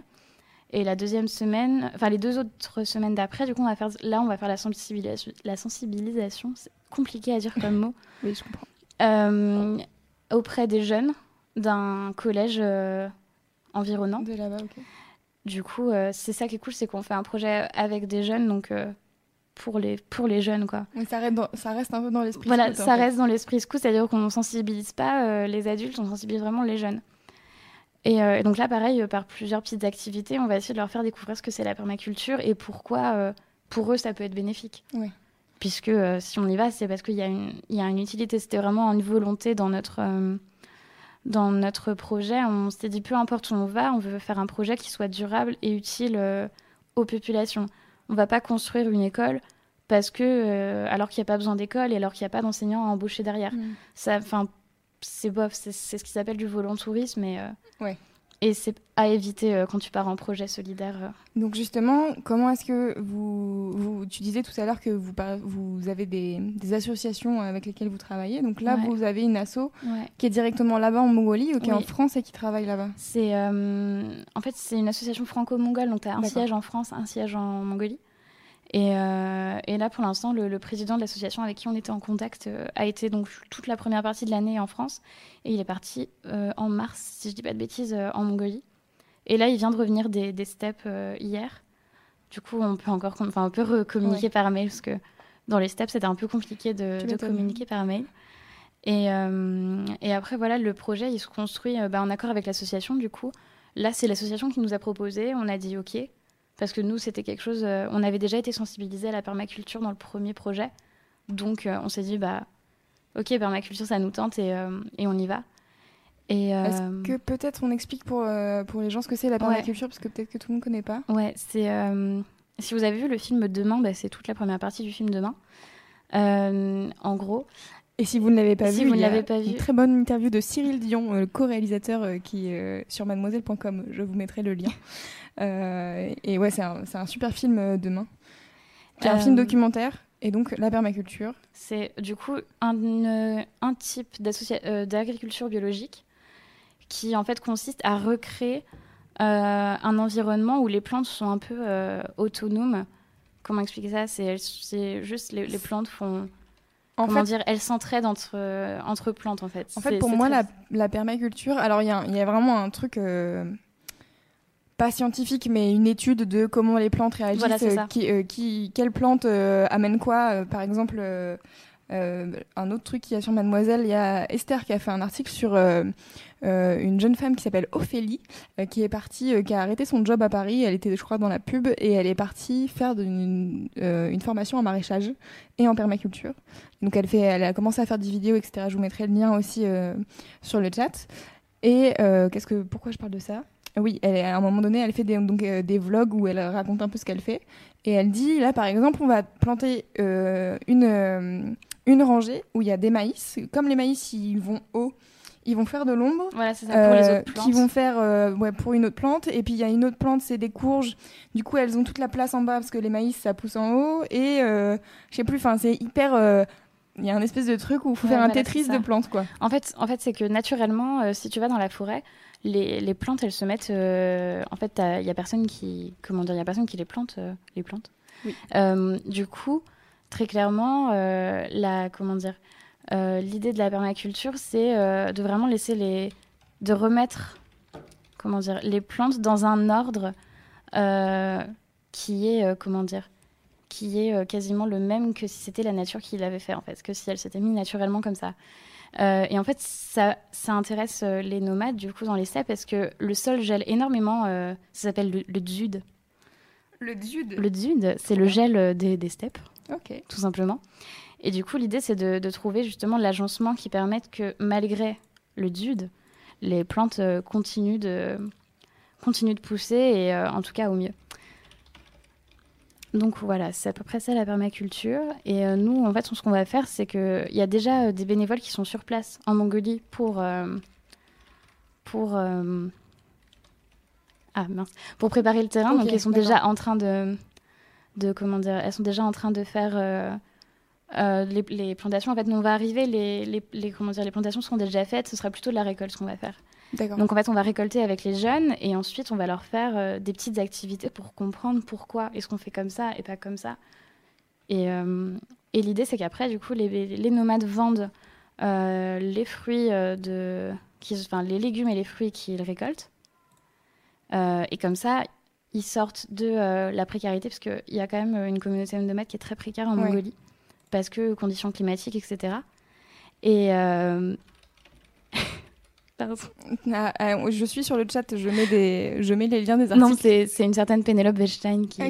Et la deuxième semaine, enfin, les deux autres semaines d'après, du coup, on va faire, là, on va faire la sensibilisation. La sensibilisation, c'est compliqué à dire comme mot. Oui, je comprends. Auprès des jeunes d'un collège environnant. De là-bas, ok. Du coup, euh, c'est ça qui est cool, c'est qu'on fait un projet avec des jeunes, donc euh, pour, les, pour les jeunes, quoi. Mais ça reste, dans- ça reste un peu dans l'esprit. Voilà, scout, ça fait. reste dans l'esprit scout, c'est-à-dire qu'on ne sensibilise pas euh, les adultes, on sensibilise vraiment les jeunes. Et, et donc là, pareil, par plusieurs petites activités, on va essayer de leur faire découvrir ce que c'est la permaculture et pourquoi, pour eux, ça peut être bénéfique. Ouais. Puisque si on y va, c'est parce qu'il y, a une- il y a une utilité. C'était vraiment une volonté dans notre, dans notre projet. On s'est dit, peu importe où on va, on veut faire un projet qui soit durable et utile euh, aux populations. On va pas construire une école parce que, euh, alors qu'il n'y a pas besoin d'école et alors qu'il n'y a pas d'enseignants à embaucher derrière. Mm. Ça, enfin, c'est bof, c'est c'est ce qui s'appelle du volontourisme et, euh, Ouais. Et c'est à éviter euh, quand tu pars en projet solidaire. euh. Donc justement, comment est-ce que vous, vous... Tu disais tout à l'heure que vous, avez des, des associations avec lesquelles vous travaillez. Donc là, Ouais. vous avez une asso Ouais. qui est directement là-bas en Mongolie ou qui est en. France et qui travaille là-bas. C'est euh, en fait c'est une association franco-mongole, donc tu as un siège en France, un siège en Mongolie. Et, euh, et là, pour l'instant, le, le président de l'association avec qui on était en contact euh, a été donc toute la première partie de l'année en France, et il est parti euh, en mars, si je dis pas de bêtises, en Mongolie. Et là, il vient de revenir des, des steppes hier. Du coup, on peut encore, on peut communiquer par mail parce que dans les steppes, c'était un peu compliqué de, communiquer par mail. Et, et après, voilà, le projet, il se construit bah, en accord avec l'association, du coup. Là, c'est l'association qui nous a proposé. On a dit OK. Parce que nous, c'était quelque chose. euh, on avait déjà été sensibilisés à la permaculture dans le premier projet. Donc, euh, on s'est dit, bah, OK, permaculture, ça nous tente et, euh, et on y va. Est-ce que peut-être on explique pour, pour les gens ce que c'est la permaculture, parce que peut-être que tout le monde ne connaît pas. Ouais, c'est. si vous avez vu le film Demain, bah, c'est toute la première partie du film Demain. En gros, Et si vous ne l'avez pas Si vu, vous il y a pas une vu. très bonne interview de Cyril Dion, euh, le co-réalisateur euh, qui euh, sur mademoiselle.com. Je vous mettrai le lien. Euh, et ouais, c'est un, super film euh, demain. C'est un Euh, film documentaire. Et donc, la permaculture. c'est du coup un, euh, un type euh, d'agriculture biologique qui en fait consiste à recréer euh, un environnement où les plantes sont un peu euh, autonomes. Comment expliquer ça? C'est c'est juste les, les plantes font. En comment fait, dire Elles s'entraident entre, entre plantes en fait. En fait, pour moi, la, la permaculture, alors il y, y a vraiment un truc euh, pas scientifique, mais une étude de comment les plantes réagissent, Voilà, euh, qui, euh, qui, quelle plante euh, amène quoi. euh, par exemple, euh, euh, un autre truc qu'il y a sur Mademoiselle, il y a Esther qui a fait un article sur euh, euh, une jeune femme qui s'appelle Ophélie, euh, qui est partie, euh, qui a arrêté son job à Paris. Elle était, je crois, dans la pub et elle est partie faire une, euh, formation en maraîchage et en permaculture. Donc elle fait, elle a commencé à faire des vidéos, etc. Je vous mettrai le lien aussi euh, sur le chat. Et euh, qu'est-ce que, pourquoi je parle de ça? Oui, à un moment donné, elle fait des, donc, euh, des vlogs où elle raconte un peu ce qu'elle fait. Et elle dit, là par exemple, on va planter euh, une, euh, une rangée où il y a des maïs. Comme les maïs, ils vont haut, ils vont faire de l'ombre. Voilà, c'est ça pour les Euh, autres plantes. qui vont faire euh, ouais, pour une autre plante et puis il y a une autre plante c'est des courges du coup elles ont toute la place en bas parce que les maïs ça pousse en haut et euh, je sais plus enfin c'est hyper euh, il y a un espèce de truc où il faut Ouais, faire un Tetris de plantes quoi En fait, en fait c'est que naturellement, euh, si tu vas dans la forêt, les, les plantes, elles se mettent. euh, en fait, il y a personne qui, comment dire, il y a personne qui les plante, euh, les plantes. Oui. Euh, du coup, très clairement, euh, la, comment dire, euh, l'idée de la permaculture, c'est euh, de vraiment laisser les, de remettre, comment dire, les plantes dans un ordre qui est, comment dire, qui est quasiment le même que si c'était la nature qui l'avait fait en fait, que si elle s'était mise naturellement comme ça. Et en fait, ça, ça intéresse les nomades du coup dans les steppes parce que le sol gèle énormément. ça s'appelle le, le dzud. le dude Le dzud, c'est le gel des, des steppes, ok tout simplement. Et du coup, l'idée c'est de, de trouver justement l'agencement qui permette que malgré le dzud, les plantes euh, continuent de continuent de pousser et euh, en tout cas au mieux. Donc voilà, c'est à peu près ça la permaculture. Et euh, nous, en fait, ce qu'on va faire, c'est qu'il y a déjà des bénévoles qui sont sur place en Mongolie pour. pour ah mince, pour préparer le terrain. Donc, elles sont déjà en train de. De comment dire Elles sont déjà en train de faire. euh, euh, les, les plantations, en fait, nous on va arriver, les, les, les- comment dire, les plantations seront déjà faites, ce sera plutôt de la récolte qu'on va faire. Donc en fait, on va récolter avec les jeunes et ensuite on va leur faire euh, des petites activités pour comprendre pourquoi est-ce qu'on fait comme ça et pas comme ça. Et, euh, et l'idée, c'est qu'après, du coup, les, les nomades vendent euh, les fruits de, qui, enfin les légumes et les fruits qu'ils récoltent. Et comme ça, ils sortent de euh, la précarité parce qu'il y a quand même une communauté de nomades qui est très précaire en Ouais. Mongolie parce que conditions climatiques, etc. Et euh, Pardon. Ah, je suis sur le chat je mets des je mets les liens des Non, articles c'est c'est une certaine Pénélope Weinstein qui.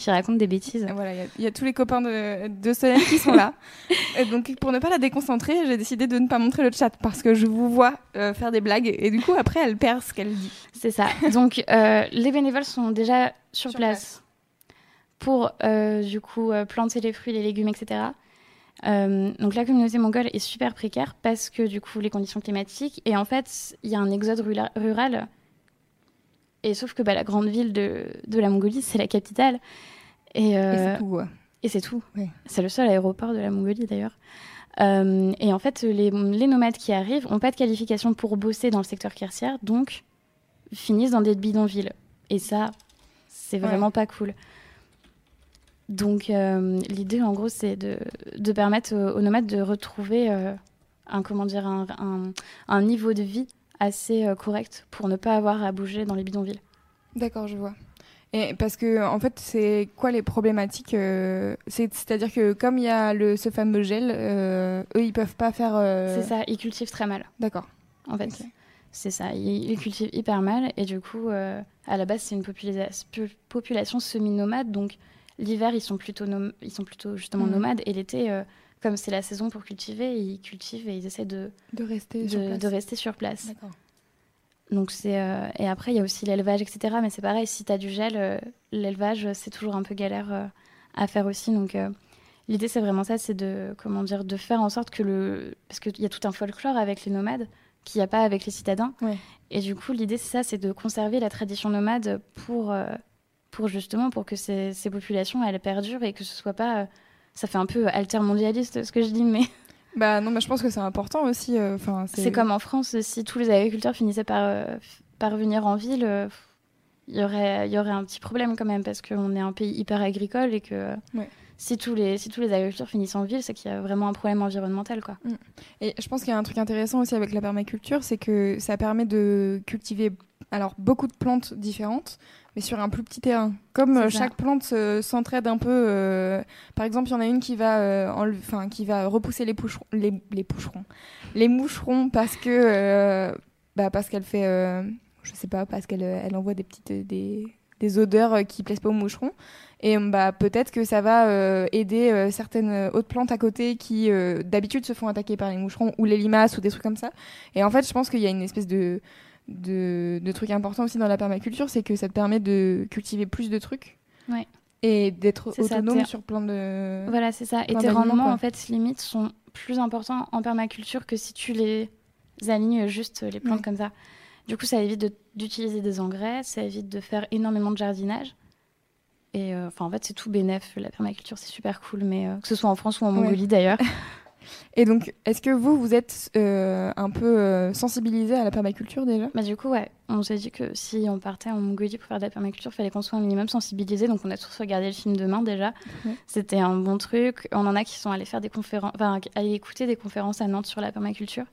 Qui raconte des bêtises. Voilà, il y a- il y, a tous les copains de, de Solène qui sont là. Et donc, pour ne pas la déconcentrer, j'ai décidé de ne pas montrer le chat parce que je vous vois euh, faire des blagues et du coup, après, elle perd ce qu'elle dit. C'est ça. Donc, euh, les bénévoles sont déjà sur, Sur place, pour, euh, du coup, planter les fruits, les légumes, etc. Donc, la communauté mongole est super précaire parce que, du coup, les conditions climatiques. Et en fait, il y a un exode rural. Et sauf que bah, la grande ville de, de la Mongolie, c'est la capitale. Et, Et euh, c'est tout. ouais. Et c'est tout. Ouais. C'est le seul aéroport de la Mongolie d'ailleurs. Euh, et en fait, les, les nomades qui arrivent n'ont pas de qualification pour bosser dans le secteur tertiaire, donc finissent dans des bidonvilles. Et ça, c'est Ouais. vraiment pas cool. Donc euh, l'idée, en gros, c'est de, de permettre aux, aux nomades de retrouver euh, un, comment dire, un, un- un niveau de vie assez euh, correct pour ne pas avoir à bouger dans les bidonvilles. D'accord, je vois. Et parce que en fait, c'est quoi les problématiques euh, c'est- C'est-à-dire que comme il y a le, ce fameux gel, euh, eux ils peuvent pas faire. euh, C'est ça, ils cultivent très mal, D'accord. en fait. C'est ça, ils, ils cultivent hyper mal et du coup, à la base, c'est une population semi-nomade, donc l'hiver, ils sont plutôt, nom- ils sont plutôt justement Mhm. nomades et l'été, comme c'est la saison pour cultiver, ils cultivent et ils essaient de, De rester sur de, place. de rester sur place. D'accord. Donc c'est euh, et après il y a aussi l'élevage etc. Mais c'est pareil si tu as du gel, euh, l'élevage c'est toujours un peu galère euh, à faire aussi. Donc l'idée c'est vraiment ça, c'est de comment dire de faire en sorte que le parce qu'il y a tout un folklore avec les nomades qu'il n'y a pas avec les citadins. Ouais. Et du coup l'idée c'est ça, c'est de conserver la tradition nomade pour pour justement pour que ces, ces populations elles perdurent et que ce soit pas ça fait un peu altermondialiste ce que je dis mais Bah non, mais je pense que c'est important aussi. euh, Enfin, c'est comme en France, si tous les agriculteurs finissaient par, euh, par venir en ville, euh, il y aurait, y aurait un petit problème quand même, parce qu'on est un pays hyper agricole et que Ouais. si, tous les, si tous les agriculteurs finissent en ville, c'est qu'il y a vraiment un problème environnemental. Quoi. Et je pense qu'il y a un truc intéressant aussi avec la permaculture, c'est que ça permet de cultiver alors beaucoup de plantes différentes, mais sur un plus petit terrain. Comme euh, chaque plante s'entraide un peu. euh, par exemple, il y en a une qui va, euh, enfin, qui va repousser les poucherons, les, les poucherons, les moucherons parce que, bah, parce qu'elle fait, je sais pas, parce qu'elle elle envoie des petites des, des odeurs qui plaisent pas aux moucherons. Et bah, peut-être que ça va euh, aider euh, certaines autres plantes à côté qui euh, d'habitude se font attaquer par les moucherons ou les limaces ou des trucs comme ça. Et en fait, je pense qu'il y a une espèce de, de, de truc important aussi dans la permaculture, c'est que ça te permet de cultiver plus de trucs. Ouais. Et d'être ça, autonome sur plein de. Voilà, c'est ça. Et tes rendements, quoi. en fait, limite, sont plus importants en permaculture que si tu les alignes juste les plantes Ouais. comme ça. Du coup, ça évite de- d'utiliser des engrais, ça évite de faire énormément de jardinage. Et euh, enfin, en fait, c'est tout bénef. La permaculture, c'est super cool, mais euh, que ce soit en France ou en Ouais. Mongolie d'ailleurs. Et donc, est-ce que vous, vous êtes euh, un peu euh, sensibilisé à la permaculture déjà? Bah, du coup, ouais, on s'est dit que si on partait en Mongolie pour faire de la permaculture, il fallait qu'on soit un minimum sensibilisé. Donc, on a tous regardé le film Demain déjà. Ouais. C'était un bon truc. On en a qui sont allés faire des conférences, enfin, aller écouter des conférences à Nantes sur la permaculture.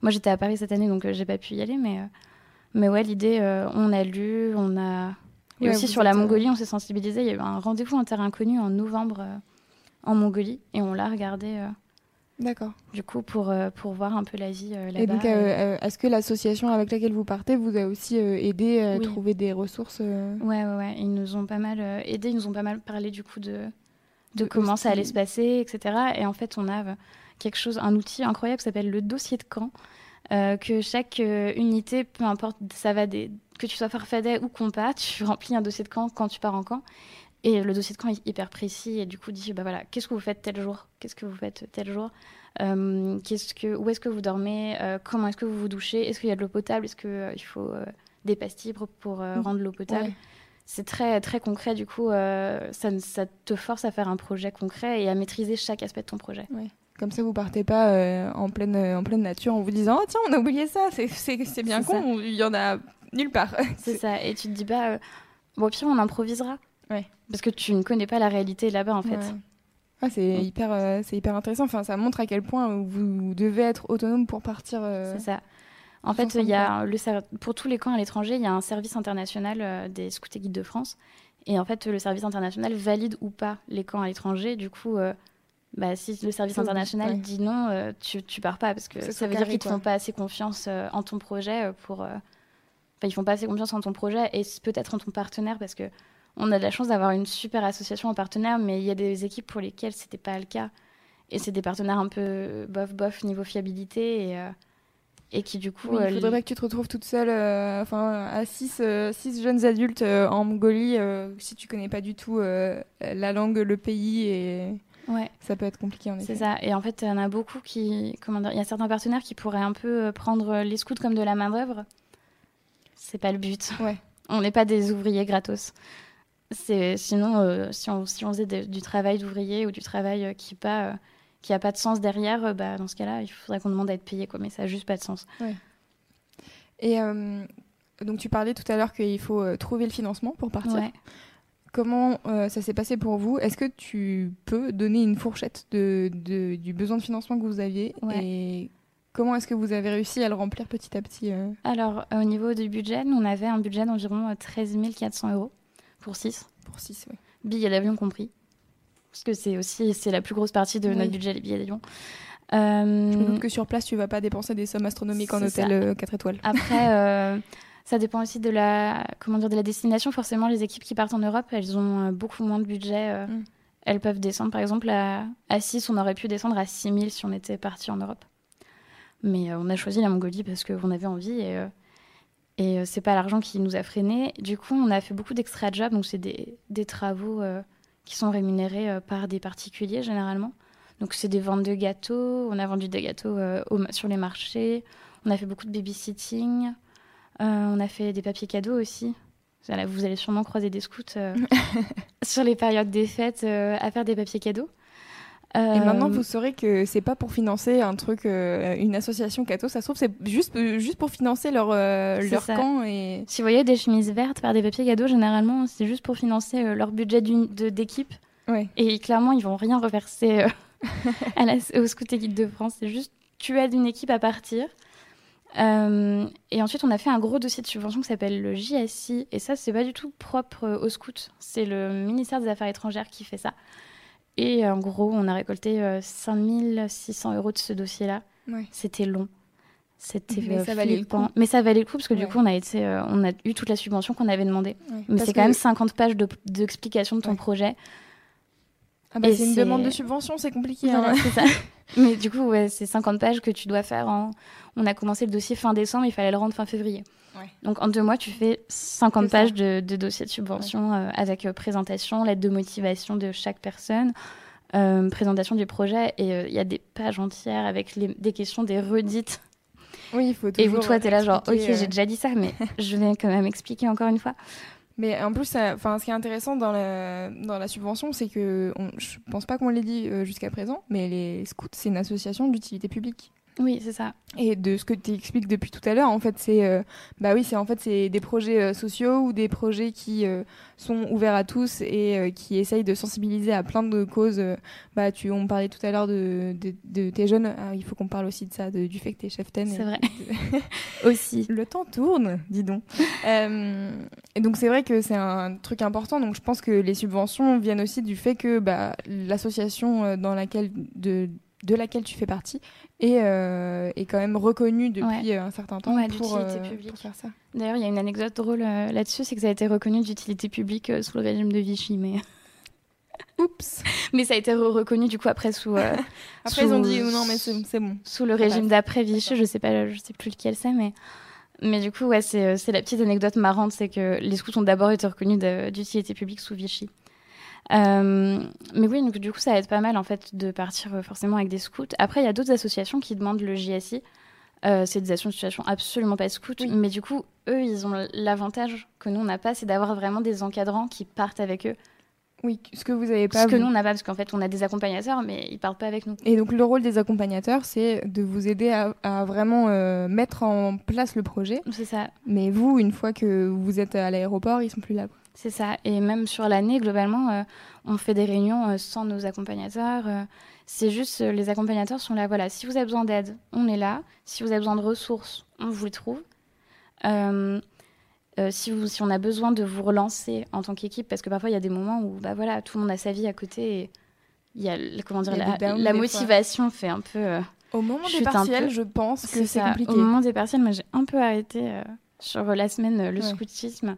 Moi, j'étais à Paris cette année, donc euh, j'ai pas pu y aller. Mais, mais ouais, l'idée, on a lu, on a. Et Ouais, aussi sur la Mongolie, on s'est sensibilisé. Il y a eu un rendez-vous en terre inconnue en novembre euh, en Mongolie. Et on l'a regardé, euh, D'accord. du coup, pour, euh, pour voir un peu la vie euh, là-bas. Et donc, euh, est-ce que l'association avec laquelle vous partez vous a aussi aidé à Oui. trouver des ressources Ouais, ouais, ouais. Ils nous ont pas mal aidés, ils nous ont pas mal parlé du coup de, de De comment ça allait se passer, etc. Et en fait, on a quelque chose, un outil incroyable qui s'appelle le dossier de camp, euh, que chaque euh, unité, peu importe, ça va des, que tu sois farfadet ou compas, tu remplis un dossier de camp quand tu pars en camp. Et le dossier de camp est hyper précis et du coup dit bah voilà qu'est-ce que vous faites tel jour, qu'est-ce que vous faites tel jour, Euh, qu'est-ce que où est-ce que vous dormez, Euh, comment est-ce que vous vous douchez, est-ce qu'il y a de l'eau potable, est-ce que euh, il faut des pastilles pour, pour, Mhm. rendre l'eau potable? Ouais. C'est très, très concret, du coup, ça, ça te force à faire un projet concret et à maîtriser chaque aspect de ton projet. Comme ça, vous partez pas euh, en, pleine, en pleine nature en vous disant Oh, tiens, on a oublié ça, c'est- bien con, il y en a nulle part. C'est ça. Et tu te dis, bah, euh, bon, au pire, on improvisera. Ouais. Parce que tu ne connais pas la réalité là-bas, en fait. Ouais. Ah, c'est hyper, euh, c'est hyper intéressant. Enfin, ça montre à quel point vous devez être autonome pour partir. euh, C'est ça. En fait, il y a le pour tous les camps à l'étranger, il y a un service international euh, des scouts et guides de France. Et en fait, le service international valide ou pas les camps à l'étranger. Du coup, euh, bah, si le service international ouais. dit non, euh, tu, tu pars pas parce que ça veut dire qu'ils te quoi. font pas assez confiance euh, en ton projet euh, pour. euh, Enfin, ils font pas assez confiance en ton projet et peut-être en ton partenaire parce que on a de la chance d'avoir une super association en partenaire, mais il y a des équipes pour lesquelles c'était pas le cas. Et c'est des partenaires un peu bof bof niveau fiabilité et, euh, et qui du coup. Oui, euh, il faudrait pas que tu te retrouves toute seule, euh, enfin, à six, euh, six jeunes adultes en Mongolie, si tu connais pas du tout la langue, le pays, et Ouais. ça peut être compliqué en effet. C'est ça. Et en fait, il y en a beaucoup qui. Comment dire Il y a certains partenaires qui pourraient un peu prendre les scouts comme de la main-d'œuvre. C'est pas le but. Ouais. On n'est pas des ouvriers gratos. Sinon, euh, si, on, si on faisait de- du travail d'ouvrier ou du travail euh, qui pas euh, pas de sens derrière, bah, dans ce cas-là, il faudrait qu'on demande à être payé, quoi. Mais ça a juste pas de sens. Et donc tu parlais tout à l'heure qu'il faut trouver le financement pour partir. Ouais. Comment ça s'est passé pour vous? Est-ce que tu peux donner une fourchette de, de- du besoin de financement que vous aviez? Ouais. et comment est-ce que vous avez réussi à le remplir petit à petit euh? Alors, au niveau du budget, nous, on avait un budget d'environ euh, 13 400 euros pour 6, Pour 6, oui. billets d'avion compris. Parce que c'est aussi c'est la plus grosse partie de Oui. notre budget, les billets d'avion. Euh, Je me doute que sur place, tu vas pas dépenser des sommes astronomiques en hôtel 4 étoiles. Après, euh, ça dépend aussi de la, comment dire, de la destination. Forcément, les équipes qui partent en Europe, elles ont euh, beaucoup moins de budget. euh, Mm. Elles peuvent descendre, par exemple, à, à 6, on aurait pu descendre à 6 000 si on était parti en Europe. Mais euh, on a choisi la Mongolie parce qu'on avait envie et, euh, et euh, c'est pas l'argent qui nous a freinés. Du coup, on a fait beaucoup d'extra jobs, donc c'est des, des travaux euh, qui sont rémunérés euh, par des particuliers généralement. Donc c'est des ventes de gâteaux, on a vendu des gâteaux euh, au- sur les marchés, on a fait beaucoup de babysitting, on a fait des papiers cadeaux aussi. Vous allez sûrement croiser des scouts sur les périodes des fêtes à faire des papiers cadeaux. Et Euh, maintenant, vous saurez que c'est pas pour financer un truc, euh, une association catho. Ça se trouve, c'est juste, euh, juste pour financer leur, euh, leur ça. camp. Et... Si vous voyez des chemises vertes faire des papiers cadeaux, généralement, c'est juste pour financer euh, leur budget d'équipe. Ouais. Et clairement, ils vont rien reverser euh, à la, au Scout Équipe de France. C'est juste, tu aides une équipe à partir. Euh, et ensuite, on a fait un gros dossier de subvention qui s'appelle le JSI. Et ça, c'est pas du tout propre euh, aux scouts. C'est le ministère des Affaires étrangères qui fait ça. Et euh, en gros, on a récolté euh, 5600 euros de ce dossier-là. Ouais. C'était long. C'était Mais euh, ça valait le coup. Mais ça valait le coup parce que Ouais. du coup, on a, été, euh, on a eu toute la subvention qu'on avait demandé. Ouais. Mais Parce c'est quand que- même 50 pages de- d'explication de, ton Ouais. projet. Ah bah, c'est une demande de subvention, c'est compliqué. Voilà, hein. c'est ça. Mais du coup, c'est 50 pages que tu dois faire. En... On a commencé le dossier fin décembre, il fallait le rendre fin février. Ouais. Donc en deux mois, tu fais 50 Que ça. pages de, de dossier de subvention euh, avec euh, présentation, lettre de motivation de chaque personne, euh, présentation du projet. Et euh, il y a des pages entières avec les- des questions, des redites. Oui, il faut Et toujours vous, toi, t'es là genre, ok, euh, j'ai déjà dit ça, mais je vais quand même expliquer encore une fois. Mais en plus, enfin, ce qui est intéressant dans la, dans la subvention, c'est que on, je pense pas qu'on l'ait dit jusqu'à présent, mais les scouts, c'est une association d'utilité publique. Oui, c'est ça. Et de ce que tu expliques depuis tout à l'heure, en fait, c'est euh, bah oui, c'est en fait c'est des projets euh, sociaux ou des projets qui euh, sont ouverts à tous et qui essayent de sensibiliser à plein de causes. bah tu, on parlait tout à l'heure de, de, de tes jeunes. Ah, il faut qu'on parle aussi de ça, de- du fait que t'es chef ten. C'est vrai. de- Aussi. le temps tourne, dis donc. Et donc c'est vrai que c'est un truc important. Donc je pense que les subventions viennent aussi du fait que bah, l'association dans laquelle de de laquelle tu fais partie est, euh, est quand même reconnue depuis Ouais. euh, un certain temps Ouais, pour, euh, pour faire ça. D'ailleurs, il y a une anecdote drôle euh, là-dessus, c'est que ça a été reconnu d'utilité publique sous le régime de Vichy, mais, Oups. mais ça a été re- reconnu du coup après sous, Après ils ont Sous- dit non mais c'est bon. sous le régime d'après Vichy, je sais pas, je sais plus lequel c'est, mais mais du coup ouais, c'est la petite anecdote marrante, c'est que les scouts ont d'abord été reconnus d'utilité publique sous Vichy. Euh, mais oui, donc du coup ça aide pas mal en fait de partir euh, forcément avec des scouts. Après il y a d'autres associations qui demandent le JSI. Euh, c'est des associations absolument pas scouts, Oui. mais du coup eux ils ont l'avantage que nous on n'a pas, c'est d'avoir vraiment des encadrants qui partent avec eux. Oui, ce que vous avez pas. Ce que nous on n'a pas parce qu'en fait on a des accompagnateurs mais ils partent pas avec nous. Et donc le rôle des accompagnateurs, c'est de vous aider à, à vraiment mettre en place le projet. C'est ça. Mais vous, une fois que vous êtes à l'aéroport, ils sont plus là. quoi. C'est ça. Et même sur l'année, globalement, euh, on fait des réunions euh, sans nos accompagnateurs. euh, c'est juste, euh, les accompagnateurs sont là. Voilà, si vous avez besoin d'aide, on est là. Si vous avez besoin de ressources, on vous les trouve. Euh, euh, si, vous, si on a besoin de vous relancer en tant qu'équipe, parce que parfois il y a des moments où bah voilà, tout le monde a sa vie à côté et il y a, comment dire, Il y a la, fois. motivation fait un peu. euh, Au moment des partiels, peu. je pense que c'est compliqué. Au moment des partiels, moi j'ai un peu arrêté euh, sur la semaine euh, le Ouais. scoutisme.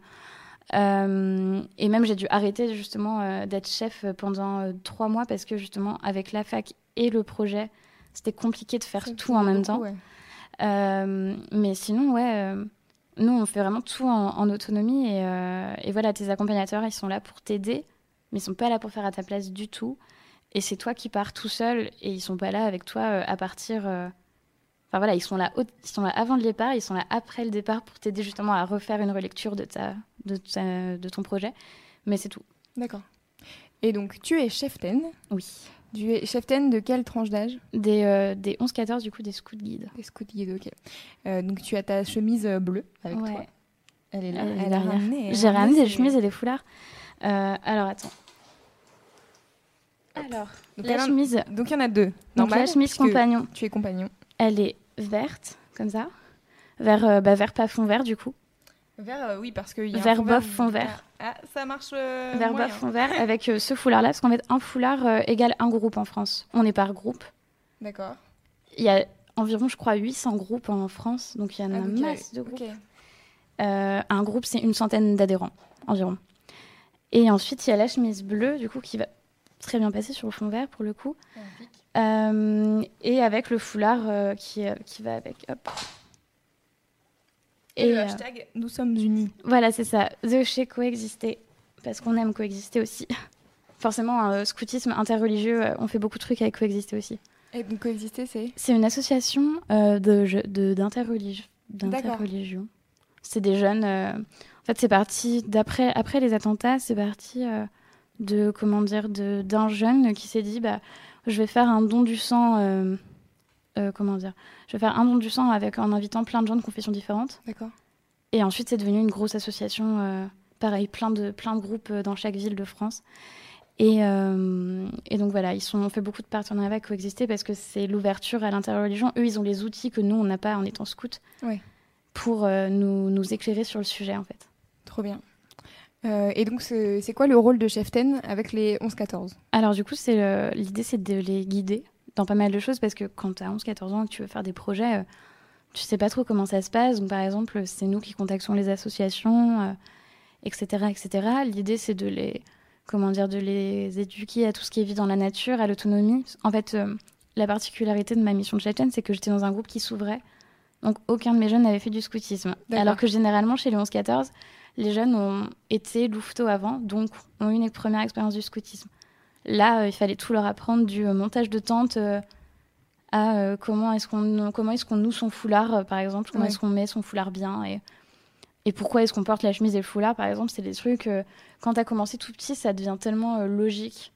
Euh, et même j'ai dû arrêter justement euh, d'être chef pendant euh, trois mois parce que justement avec la fac et le projet, c'était compliqué de faire tout en même beaucoup, temps. ouais. Mais sinon, ouais, nous on fait vraiment tout en, en autonomie et, et voilà, tes accompagnateurs ils sont là pour t'aider, mais ils sont pas là pour faire à ta place du tout. Et c'est toi qui pars tout seul et ils sont pas là avec toi à partir. Enfin voilà, ils sont là, ils sont là avant le départ, ils sont là après le départ pour t'aider justement à refaire une relecture de ta, de ta- de ton projet. Mais c'est tout. D'accord. Et donc, tu es chef ten. Oui. Tu es chef ten de quelle tranche d'âge? Des, euh, des 11-14 du coup des scouts guides. Des scouts guides, ok. Euh, donc, tu as ta chemise euh, bleue avec toi. Elle est là. Elle est Elle a derrière. ramené. elle J'ai a ramené des ses- chemises et des foulards. Euh, alors attends. Alors, Donc, la chemise. Donc, il y en a deux. Donc la chemise compagnon, Tu es compagnon. elle est verte, comme ça. Vert, euh, bah, vert pas fond vert, du coup. Vert, euh, oui, parce qu'il y a un Vert fond bof, vert, fond vert. Ah, ça marche. euh, Vert moyen. bof, fond vert, avec euh, ce foulard-là, parce qu'en fait, un foulard euh, égale un groupe en France. On est par groupe. D'accord. Il y a environ, je crois, 800 groupes en France, donc il y en a Ah, euh, masse de groupes. ok. Euh, un groupe, c'est une centaine d'adhérents environ. Et ensuite, il y a la chemise bleue, du coup, qui va très bien passer sur le fond vert pour le coup. Euh, et avec le foulard euh, qui, euh, qui va avec. Hop. Et, le euh, hashtag Nous sommes unis. voilà, c'est ça. The chez coexister. Parce qu'on aime coexister aussi. Forcément, un euh, scoutisme interreligieux, euh, on fait beaucoup de trucs avec coexister aussi. Et donc coexister, c'est? C'est une association euh, de je- de- d'interreligion. C'est des jeunes. euh, en fait, c'est parti d'après après les attentats, c'est parti euh, de comment dire de d'un jeune qui s'est dit bah je vais faire un don du sang. euh, euh, comment dire Je vais faire un don du sang avec en invitant plein de gens de confessions différentes. D'accord. Et ensuite, c'est devenu une grosse association. euh, pareil, plein de plein de groupes dans chaque ville de France. Et, et donc voilà, ils sont, on fait beaucoup de partenariats avec Coexister parce que c'est l'ouverture à l'interreligion. Eux, ils ont les outils que nous, on n'a pas en étant scout Ouais. pour nous, nous éclairer sur le sujet, en fait. Trop bien. Euh, et donc, c'est quoi le rôle de Chef Ten avec les 11-14 Alors du coup, l'idée, c'est de les guider dans pas mal de choses parce que quand tu as 11-14 ans et que tu veux faire des projets, euh, tu sais pas trop comment ça se passe. Donc par exemple, c'est nous qui contactons les associations, euh, etc., etc. L'idée, c'est de les, comment dire, de les éduquer à tout ce qui est vie dans la nature, à l'autonomie. En fait, euh, la particularité de ma mission de chef c'est que j'étais dans un groupe qui s'ouvrait. Donc aucun de mes jeunes n'avait fait du scoutisme. Alors que généralement, chez les 11-14, les jeunes ont été louveteaux avant, donc ont eu une première expérience du scoutisme. Là, euh, il fallait tout leur apprendre du euh, montage de tente euh, à euh, comment est-ce qu'on comment est-ce qu'on noue son foulard, par exemple, comment Ouais. est-ce qu'on met son foulard bien et, et pourquoi est-ce qu'on porte la chemise et le foulard, par exemple. C'est des trucs, quand tu as commencé tout petit, ça devient tellement logique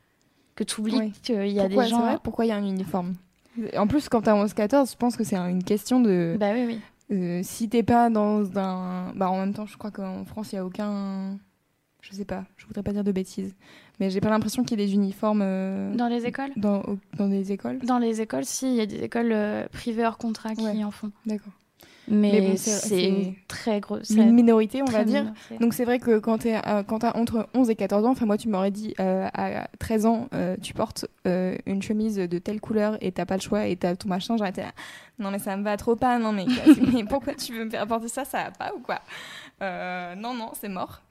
que tu oublies Ouais. qu'il y a Pourquoi, des gens... vrai, pourquoi il y a un uniforme? En plus, quand t'as 11-14, je pense que c'est un- une question de. Bah oui, oui. Euh, si t'es pas dans un. Bah, en même temps, je crois qu'en France, il y a aucun. Je sais pas, je voudrais pas dire de bêtises. Mais j'ai pas l'impression qu'il y ait des uniformes euh, Dans les écoles? dans, au- dans des écoles. Dans les écoles, si, il y a des écoles euh, privées hors contrat qui Ouais. en font. D'accord. Mais, Mais bon, c'est- une très grosse... Une minorité, on va dire. minorité. Donc c'est vrai que quand t'es euh, quand t'as entre 11 et 14 ans, enfin moi tu m'aurais dit euh, à 13 ans euh, tu portes euh, une chemise de telle couleur et t'as pas le choix et t'as tout machin, j'aurais été là, non mais ça me va trop pas, non mais, mais pourquoi tu veux me faire porter ça, ça va pas ou quoi? Non non c'est mort.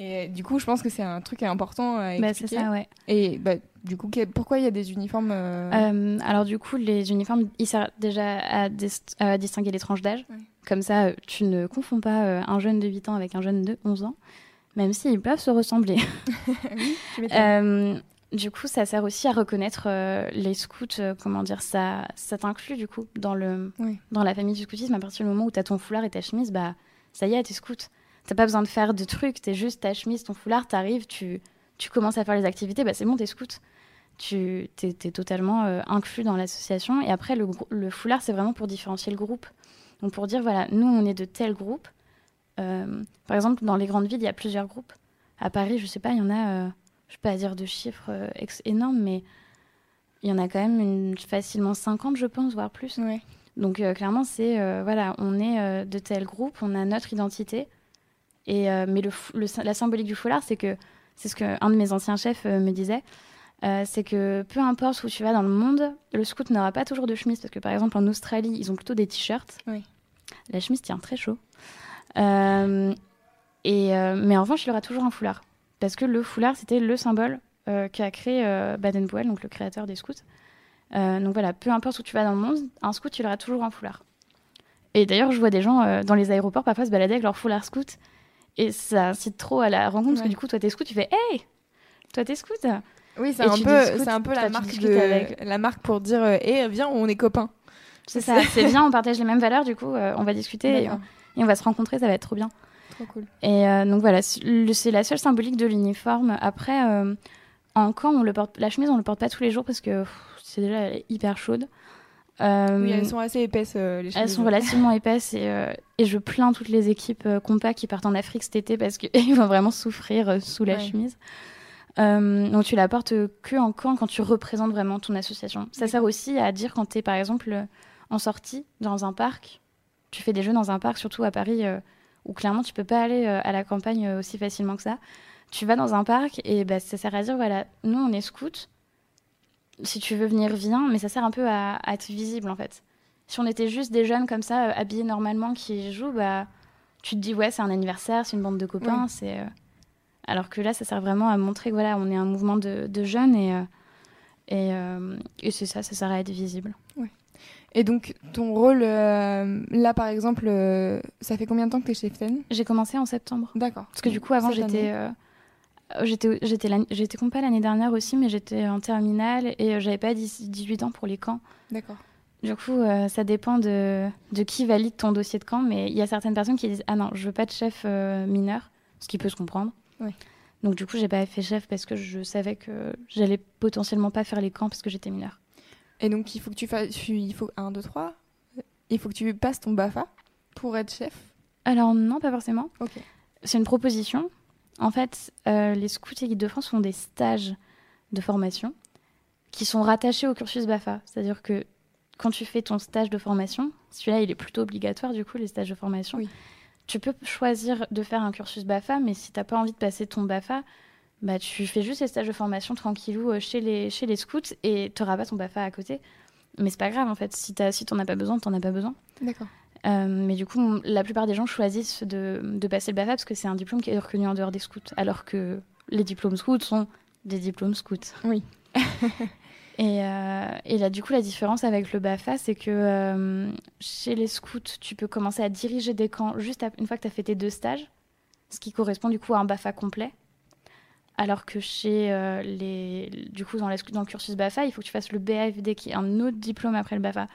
Et du coup je pense que c'est un truc important à Bah, expliquer. ça, ouais. Et bah, du coup pourquoi il y a des uniformes euh, Euh, alors du coup, les uniformes, ils servent déjà à, dis- à distinguer les tranches d'âge. Ouais. Comme ça, euh, tu ne confonds pas euh, un jeune de 8 ans avec un jeune de 11 ans, même s'ils peuvent se ressembler. oui. Euh, du coup, ça sert aussi à reconnaître euh, les scouts, euh, comment dire, ça, ça t'inclut du coup dans, le, Oui. dans la famille du scoutisme. À partir du moment où tu as ton foulard et ta chemise, bah ça y est, t'es scout. T'as pas besoin de faire de trucs, t'es juste ta chemise, ton foulard, t'arrives, tu, tu commences à faire les activités, bah c'est bon, t'es scout. Tu t'es, t'es totalement euh, inclus dans l'association. Et après, le, le foulard, c'est vraiment pour différencier le groupe. Donc pour dire, voilà, nous, on est de tel groupe. Euh, par exemple, dans les grandes villes, il y a plusieurs groupes. À Paris, je sais pas, il y en a, euh, je peux pas dire de chiffres euh, ex- énormes, mais il y en a quand même une, facilement 50, je pense, voire plus. Ouais. Donc clairement, c'est voilà, on est de tel groupe, on a notre identité. Et euh, mais le, le la symbolique du foulard, c'est que c'est ce que un de mes anciens chefs euh, me disait, euh, c'est que peu importe où tu vas dans le monde, le scout n'aura pas toujours de chemise parce que par exemple en Australie, ils ont plutôt des t-shirts. Oui. La chemise tient très chaud. Et mais en revanche, il aura toujours un foulard parce que le foulard, c'était le symbole qu'a créé Baden-Powell, donc le créateur des scouts. Donc voilà, peu importe où tu vas dans le monde, un scout, il aura toujours un foulard. Et d'ailleurs, je vois des gens dans les aéroports parfois se balader avec leur foulard scout. Et ça incite trop à la rencontre, parce que du coup, toi, t'es scout, tu fais Hey Toi, t'es scout Oui, c'est un peu un peu la marque discutes de avec- la marque pour dire euh, eh viens, on est copains. C'est ça, c'est bien, on partage les mêmes valeurs, du coup, euh, on va discuter et on, D'accord. et on va se rencontrer, ça va être trop bien. Trop cool. Et euh, donc voilà, c'est la seule symbolique de l'uniforme. Après, euh, en camp, on le porte, la chemise, on le porte pas tous les jours parce que c'est déjà hyper chaude. Euh, Oui, elles sont assez épaisses euh, les elles sont relativement épaisses et, euh, et je plains toutes les équipes euh, compas qui partent en Afrique cet été parce qu'ils vont vraiment souffrir euh, sous la Ouais. chemise. Euh, donc tu la portes que en camp quand tu représentes vraiment ton association. Ça sert aussi à dire quand tu es par exemple euh, en sortie dans un parc, tu fais des jeux dans un parc, surtout à Paris euh, où clairement tu peux pas aller euh, à la campagne euh, aussi facilement que ça. Tu vas dans un parc et bah, ça sert à dire voilà, nous on est scouts. Si tu veux venir, viens, mais ça sert un peu à, à être visible en fait. Si on était juste des jeunes comme ça, euh, habillés normalement, qui jouent, bah, tu te dis ouais, c'est un anniversaire, c'est une bande de copains, Oui. c'est. euh, Alors que là, ça sert vraiment à montrer que voilà, on est un mouvement de, de jeunes et, euh, et, euh, et c'est ça, ça sert à être visible. Et donc, ton rôle, là par exemple, ça fait combien de temps que tu es chez FTN J'ai commencé en septembre. D'accord. Parce que du coup, avant, j'étais. Euh, J'étais j'étais j'étais compa l'année dernière aussi, mais j'étais en terminale et euh, j'avais pas 10 18 ans pour les camps. D'accord. Du coup, euh, ça dépend de, de qui valide ton dossier de camp, mais il y a certaines personnes qui disent Ah non, je veux pas de chef euh, mineur, ce qui peut se comprendre. Oui. Donc, du coup, j'ai pas fait chef parce que je savais que j'allais potentiellement pas faire les camps parce que j'étais mineure. Et donc, il faut que tu fasses. Il faut 1, 2, 3. Il faut que tu passes ton BAFA pour être chef? Alors, non, pas forcément. Ok. C'est une proposition. En fait, euh, les scouts et guides de France font des stages de formation qui sont rattachés au cursus BAFA. C'est-à-dire que quand tu fais ton stage de formation, celui-là, il est plutôt obligatoire, du coup, les stages de formation. Oui. Tu peux choisir de faire un cursus BAFA, mais si tu n'as pas envie de passer ton BAFA, bah, tu fais juste les stages de formation tranquillou euh, chez les, chez les scouts et tu n'auras pas ton BAFA à côté. Mais c'est pas grave, en fait. Si tu si t'en as pas besoin, t'en as pas besoin. D'accord. Euh, mais du coup, la plupart des gens choisissent de, de passer le BAFA parce que c'est un diplôme qui est reconnu en dehors des scouts, alors que les diplômes scouts sont des diplômes scouts. Oui. et, euh, et là, du coup, la différence avec le BAFA, c'est que euh, chez les scouts, tu peux commencer à diriger des camps juste une fois que tu as fait tes deux stages, ce qui correspond du coup à un BAFA complet. Alors que chez les. Du coup, dans, les scouts- dans le cursus BAFA, il faut que tu fasses le BAFD qui est un autre diplôme après le BAFA.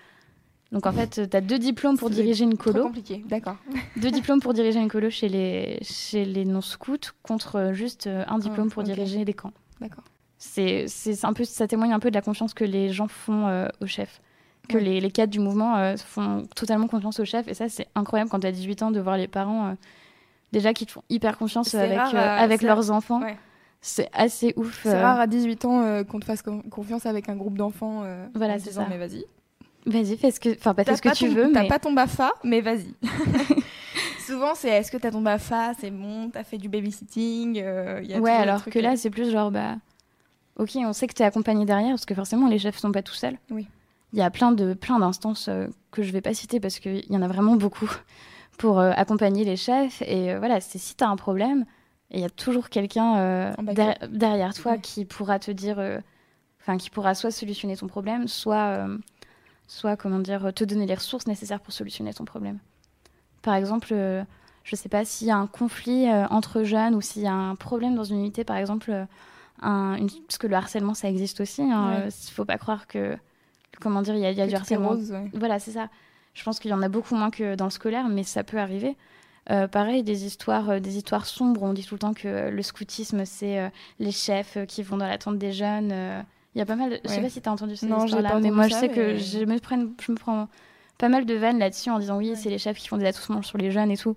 Donc en fait, tu as deux diplômes pour C'est diriger une colo compliqué. D'accord. deux diplômes pour diriger une colo chez les, chez les non-scouts contre juste un diplôme pour diriger des camps. D'accord. C'est, c'est un peu, ça témoigne un peu de la confiance que les gens font euh, au chef. Que Ouais. les, les cadres du mouvement euh, font totalement confiance au chef. Et ça, c'est incroyable quand tu as 18 ans de voir les parents euh, déjà qui te font hyper confiance C'est avec, rare, euh, avec c'est- leurs enfants. ouais. C'est assez ouf. C'est rare à 18 ans qu'on te fasse con- confiance avec un groupe d'enfants. Voilà, en c'est disant, ça. Mais vas-y. Vas-y, fais ce que, enfin, pas fais T'as ce que tu ton- veux, T'as mais pas ton BAFA, mais vas-y. Souvent, c'est est-ce que t'as ton BAFA C'est bon, t'as fait du babysitting. euh, y a ouais, alors que là, c'est plus genre, bah, ok, on sait que tu es accompagné derrière, parce que forcément, les chefs sont pas tout seuls. Oui. Il y a plein de plein d'instances euh, que je vais pas citer parce qu'il y en a vraiment beaucoup pour euh, accompagner les chefs. Et euh, voilà, c'est si tu as un problème, il y a toujours quelqu'un der- derrière toi Ouais. qui pourra te dire, enfin, qui pourra soit solutionner ton problème, soit, soit, comment dire, te donner les ressources nécessaires pour solutionner ton problème. Par exemple, euh, je sais pas s'il y a un conflit euh, entre jeunes ou s'il y a un problème dans une unité, par exemple, euh, un- une- parce que le harcèlement, ça existe aussi. Il Ouais. ne faut pas croire que, comment dire, il y a, y a du harcèlement. rose, ouais. Voilà, c'est ça. Je pense qu'il y en a beaucoup moins que dans le scolaire, mais ça peut arriver. Euh, pareil, des histoires, euh, des histoires sombres. On dit tout le temps que euh, le scoutisme, c'est les chefs qui vont dans la tente des jeunes. Il y a pas mal. De... Je sais pas si tu as entendu ces Non, j'ai histoires-là, pas mais entendu moi, je ça, sais que je me, prenne, je me prends pas mal de vannes là-dessus en disant oui, Ouais. c'est les chefs qui font des atoussements sur les jeunes et tout.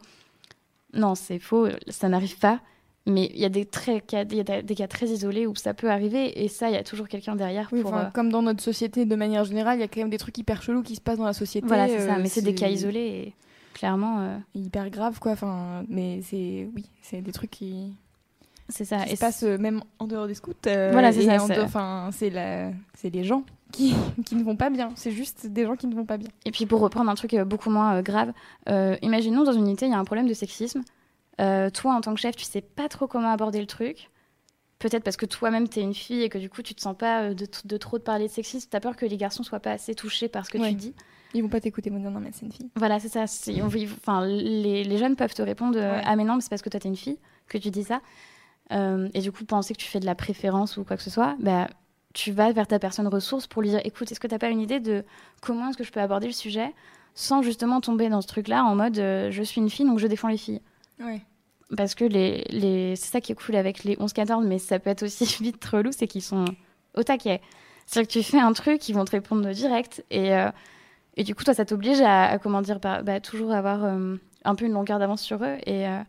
Non, c'est faux. Ça n'arrive pas. Mais il y a des, très, cas- il y a des cas très isolés où ça peut arriver, et ça, il y a toujours quelqu'un derrière Oui, pour. enfin, euh, Comme dans notre société, de manière générale, il y a quand même des trucs hyper chelous qui se passent dans la société. Voilà, c'est ça. euh, Mais c'est des cas isolés, et clairement, euh, Hyper grave, quoi. Enfin, mais c'est. Oui, c'est des trucs qui. C'est ça. qui Et se passe euh, même en dehors des scouts. euh, Voilà, c'est ça, Enfin, c'est la... c'est les gens qui... qui ne vont pas bien. C'est juste des gens qui ne vont pas bien. Et puis pour reprendre un truc euh, beaucoup moins grave, euh, imaginons dans une unité, il y a un problème de sexisme. Euh, toi, en tant que chef, tu sais pas trop comment aborder le truc. Peut-être parce que toi-même, tu es une fille et que du coup, tu te sens pas de, de trop te parler de sexisme. Tu as peur que les garçons soient pas assez touchés par ce que Ouais. tu dis. Ils vont pas t'écouter, moi, non, mais c'est une fille. Voilà, c'est ça. Enfin, les, les jeunes peuvent te répondre Ouais. Ah, mais non, mais c'est parce que toi, t'es une fille que tu dis ça. Euh, et du coup, penser que tu fais de la préférence ou quoi que ce soit, bah, tu vas vers ta personne ressource pour lui dire Écoute, est-ce que t'as pas une idée de comment est-ce que je peux aborder le sujet sans justement tomber dans ce truc-là en mode euh, Je suis une fille, donc je défends les filles Ouais. parce que les, les... c'est ça qui est cool avec les 11-14, mais ça peut être aussi vite relou, c'est qu'ils sont au taquet. C'est-à-dire que tu fais un truc, ils vont te répondre direct, et, euh, et du coup, toi, ça t'oblige à, à, comment dire, bah, bah, toujours avoir euh, un peu une longueur d'avance sur eux. Et, euh,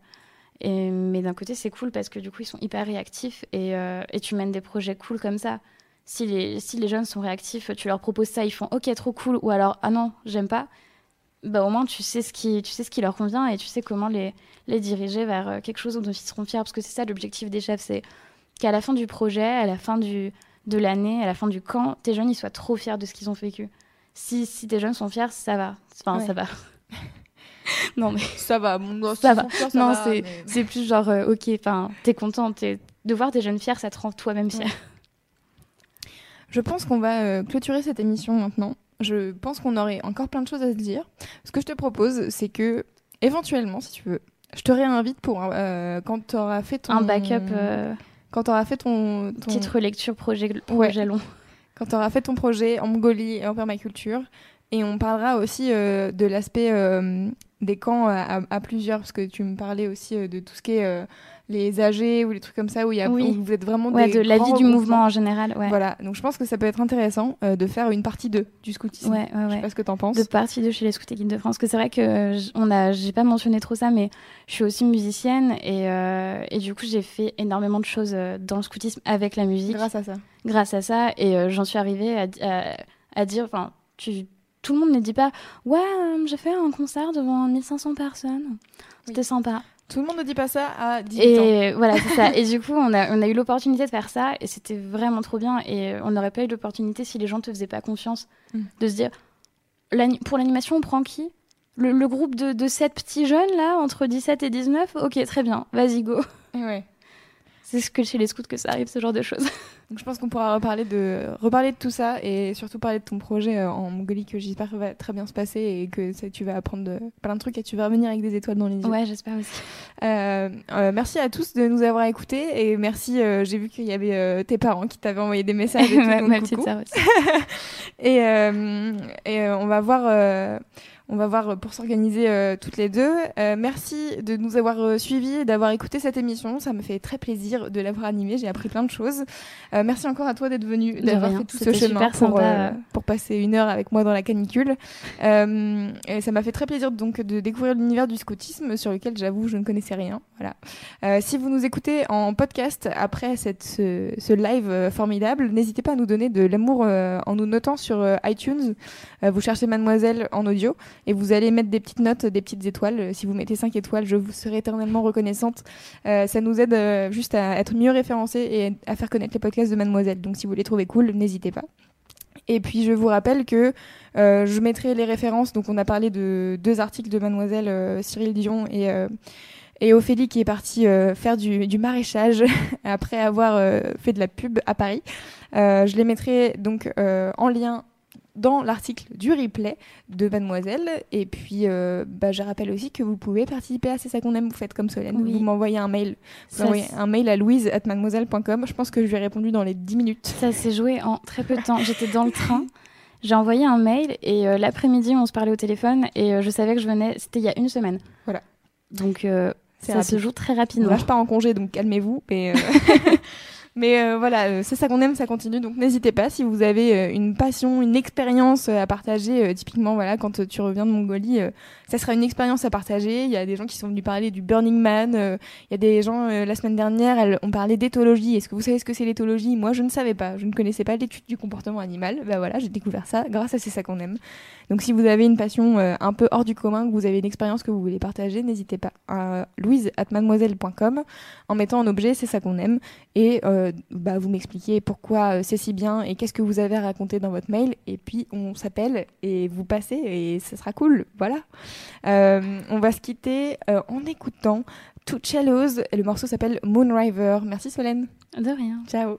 et, mais d'un côté, c'est cool parce que du coup, ils sont hyper réactifs et, euh, et tu mènes des projets cool comme ça. Si les, si les jeunes sont réactifs, tu leur proposes ça, ils font OK, trop cool, ou alors Ah non, j'aime pas. bah, au moins tu sais, ce qui, tu sais ce qui leur convient et tu sais comment les, les diriger vers euh, quelque chose dont ils seront fiers. Parce que c'est ça l'objectif des chefs, c'est qu'à la fin du projet, à la fin du, de l'année, à la fin du camp, tes jeunes ils soient trop fiers de ce qu'ils ont vécu. Si, si tes jeunes sont fiers, ça va. Enfin, Ouais. ça va. non, mais Ça va, mon ça va. ça non, c'est mais- c'est plus genre, euh, ok, enfin, t'es content. t'es- De voir tes jeunes fiers, ça te rend toi-même fier. Je pense qu'on va euh, clôturer cette émission maintenant. Je pense qu'on aurait encore plein de choses à se dire. Ce que je te propose, c'est que, éventuellement, si tu veux, je te réinvite pour euh, quand tu auras fait ton Un backup, euh, Quand tu auras fait ton, ton- petite relecture projet, projet long. quand tu auras fait ton projet en Mongolie et en permaculture, et on parlera aussi euh, de l'aspect euh, des camps à, à- plusieurs, parce que tu me parlais aussi euh, de tout ce qui est euh, les AG ou les trucs comme ça où, il y a, Oui. où vous êtes vraiment Ouais, des de la vie du mouvement en général. Ouais, Voilà, donc je pense que ça peut être intéressant euh, de faire une partie 2 du scoutisme. ouais. Je sais pas ce que t'en penses. de partie de chez les Scouts et Guides de France. Que c'est vrai que euh, on a, j'ai pas mentionné trop ça, mais je suis aussi musicienne et, euh, et du coup j'ai fait énormément de choses euh, dans le scoutisme avec la musique, Grâce à ça. grâce à ça. Et euh, j'en suis arrivée à, à dire, enfin, tu, tout le monde ne dit pas, ouais, euh, j'ai fait un concert devant 1500 personnes, c'était sympa. Tout le monde ne dit pas ça à 18 ans. Et voilà, c'est ça. Et du coup, on a, on a eu l'opportunité de faire ça et c'était vraiment trop bien. Et on n'aurait pas eu l'opportunité si les gens te faisaient pas confiance Mm. de se dire pour l'animation, on prend qui? Le, le groupe de, de 7 petits jeunes là, entre 17 et 19 Ok, très bien, vas-y, go. Et ouais. C'est ce que chez les scouts que ça arrive, ce genre de choses. Donc je pense qu'on pourra reparler de, reparler de tout ça et surtout parler de ton projet euh, en Mongolie que j'espère va très bien se passer et que ça- tu vas apprendre de- plein de trucs et tu vas revenir avec des étoiles dans les yeux. Ouais, j'espère aussi. Euh, euh, merci à tous de nous avoir écoutés et merci, euh, j'ai vu qu'il y avait tes parents qui t'avaient envoyé des messages et tout, ma donc ma coucou. petite sœur aussi. Et, et on va voir, on va voir pour s'organiser euh, toutes les deux. Euh, merci de nous avoir euh, suivis et d'avoir écouté cette émission. Ça me fait très plaisir de l'avoir animée. J'ai appris plein de choses. Euh, merci encore à toi d'être venu, d'avoir fait tout ce chemin pour, euh, pour passer une heure avec moi dans la canicule. Euh, et ça m'a fait très plaisir donc de découvrir l'univers du scoutisme sur lequel j'avoue je ne connaissais rien. Voilà. Euh, si vous nous écoutez en podcast après cette, ce, ce live euh, formidable, n'hésitez pas à nous donner de l'amour euh, en nous notant sur euh, iTunes. Euh, vous cherchez Mademoiselle en audio et vous allez mettre des petites notes, des petites étoiles. Si vous mettez 5 étoiles, je vous serai éternellement reconnaissante. Euh, ça nous aide euh, juste à être mieux référencés et à faire connaître les podcasts de Mademoiselle. Donc si vous les trouvez cool, n'hésitez pas. Et puis je vous rappelle que euh, je mettrai les références. Donc on a parlé de deux articles de Mademoiselle Cyril Dion et Ophélie qui est partie faire du, maraîchage après avoir fait de la pub à Paris. Je les mettrai donc en lien dans l'article du replay de Mademoiselle. Et puis, euh, bah, je rappelle aussi que vous pouvez participer à C'est ça qu'on aime. Vous faites comme Solène. Oui. Vous m'envoyez un mail. Vous un mail à louise at mademoiselle.com. Je pense que je lui ai répondu dans les 10 minutes. Ça s'est joué en très peu de temps. J'étais dans le train. J'ai envoyé un mail et euh, l'après-midi, on se parlait au téléphone et euh, je savais que je venais. C'était il y a une semaine. Voilà. Donc ça rapide. se joue très rapidement. là, je pars en congé, donc calmez-vous. Mais, mais euh, voilà, euh, c'est ça qu'on aime, ça continue. Donc n'hésitez pas si vous avez euh, une passion, une expérience à partager. typiquement, voilà, quand tu reviens de Mongolie, ça sera une expérience à partager. Il y a des gens qui sont venus parler du Burning Man. euh, Il y a des gens euh, la semaine dernière, elles ont parlé d'éthologie. Est-ce que vous savez ce que c'est l'éthologie? Moi, je ne savais pas. Je ne connaissais pas l'étude du comportement animal. Bah voilà, j'ai découvert ça grâce à c'est ça qu'on aime. Donc si vous avez une passion euh, un peu hors du commun, que vous avez une expérience que vous voulez partager, n'hésitez pas à louise at mademoiselle.com en mettant en objet c'est ça qu'on aime et bah, vous m'expliquez pourquoi c'est si bien et qu'est-ce que vous avez à raconter dans votre mail et puis on s'appelle et vous passez et ce sera cool. Voilà. Euh, on va se quitter euh, en écoutant Two Cellos et le morceau s'appelle Moon River. Merci Solène. De rien. Ciao.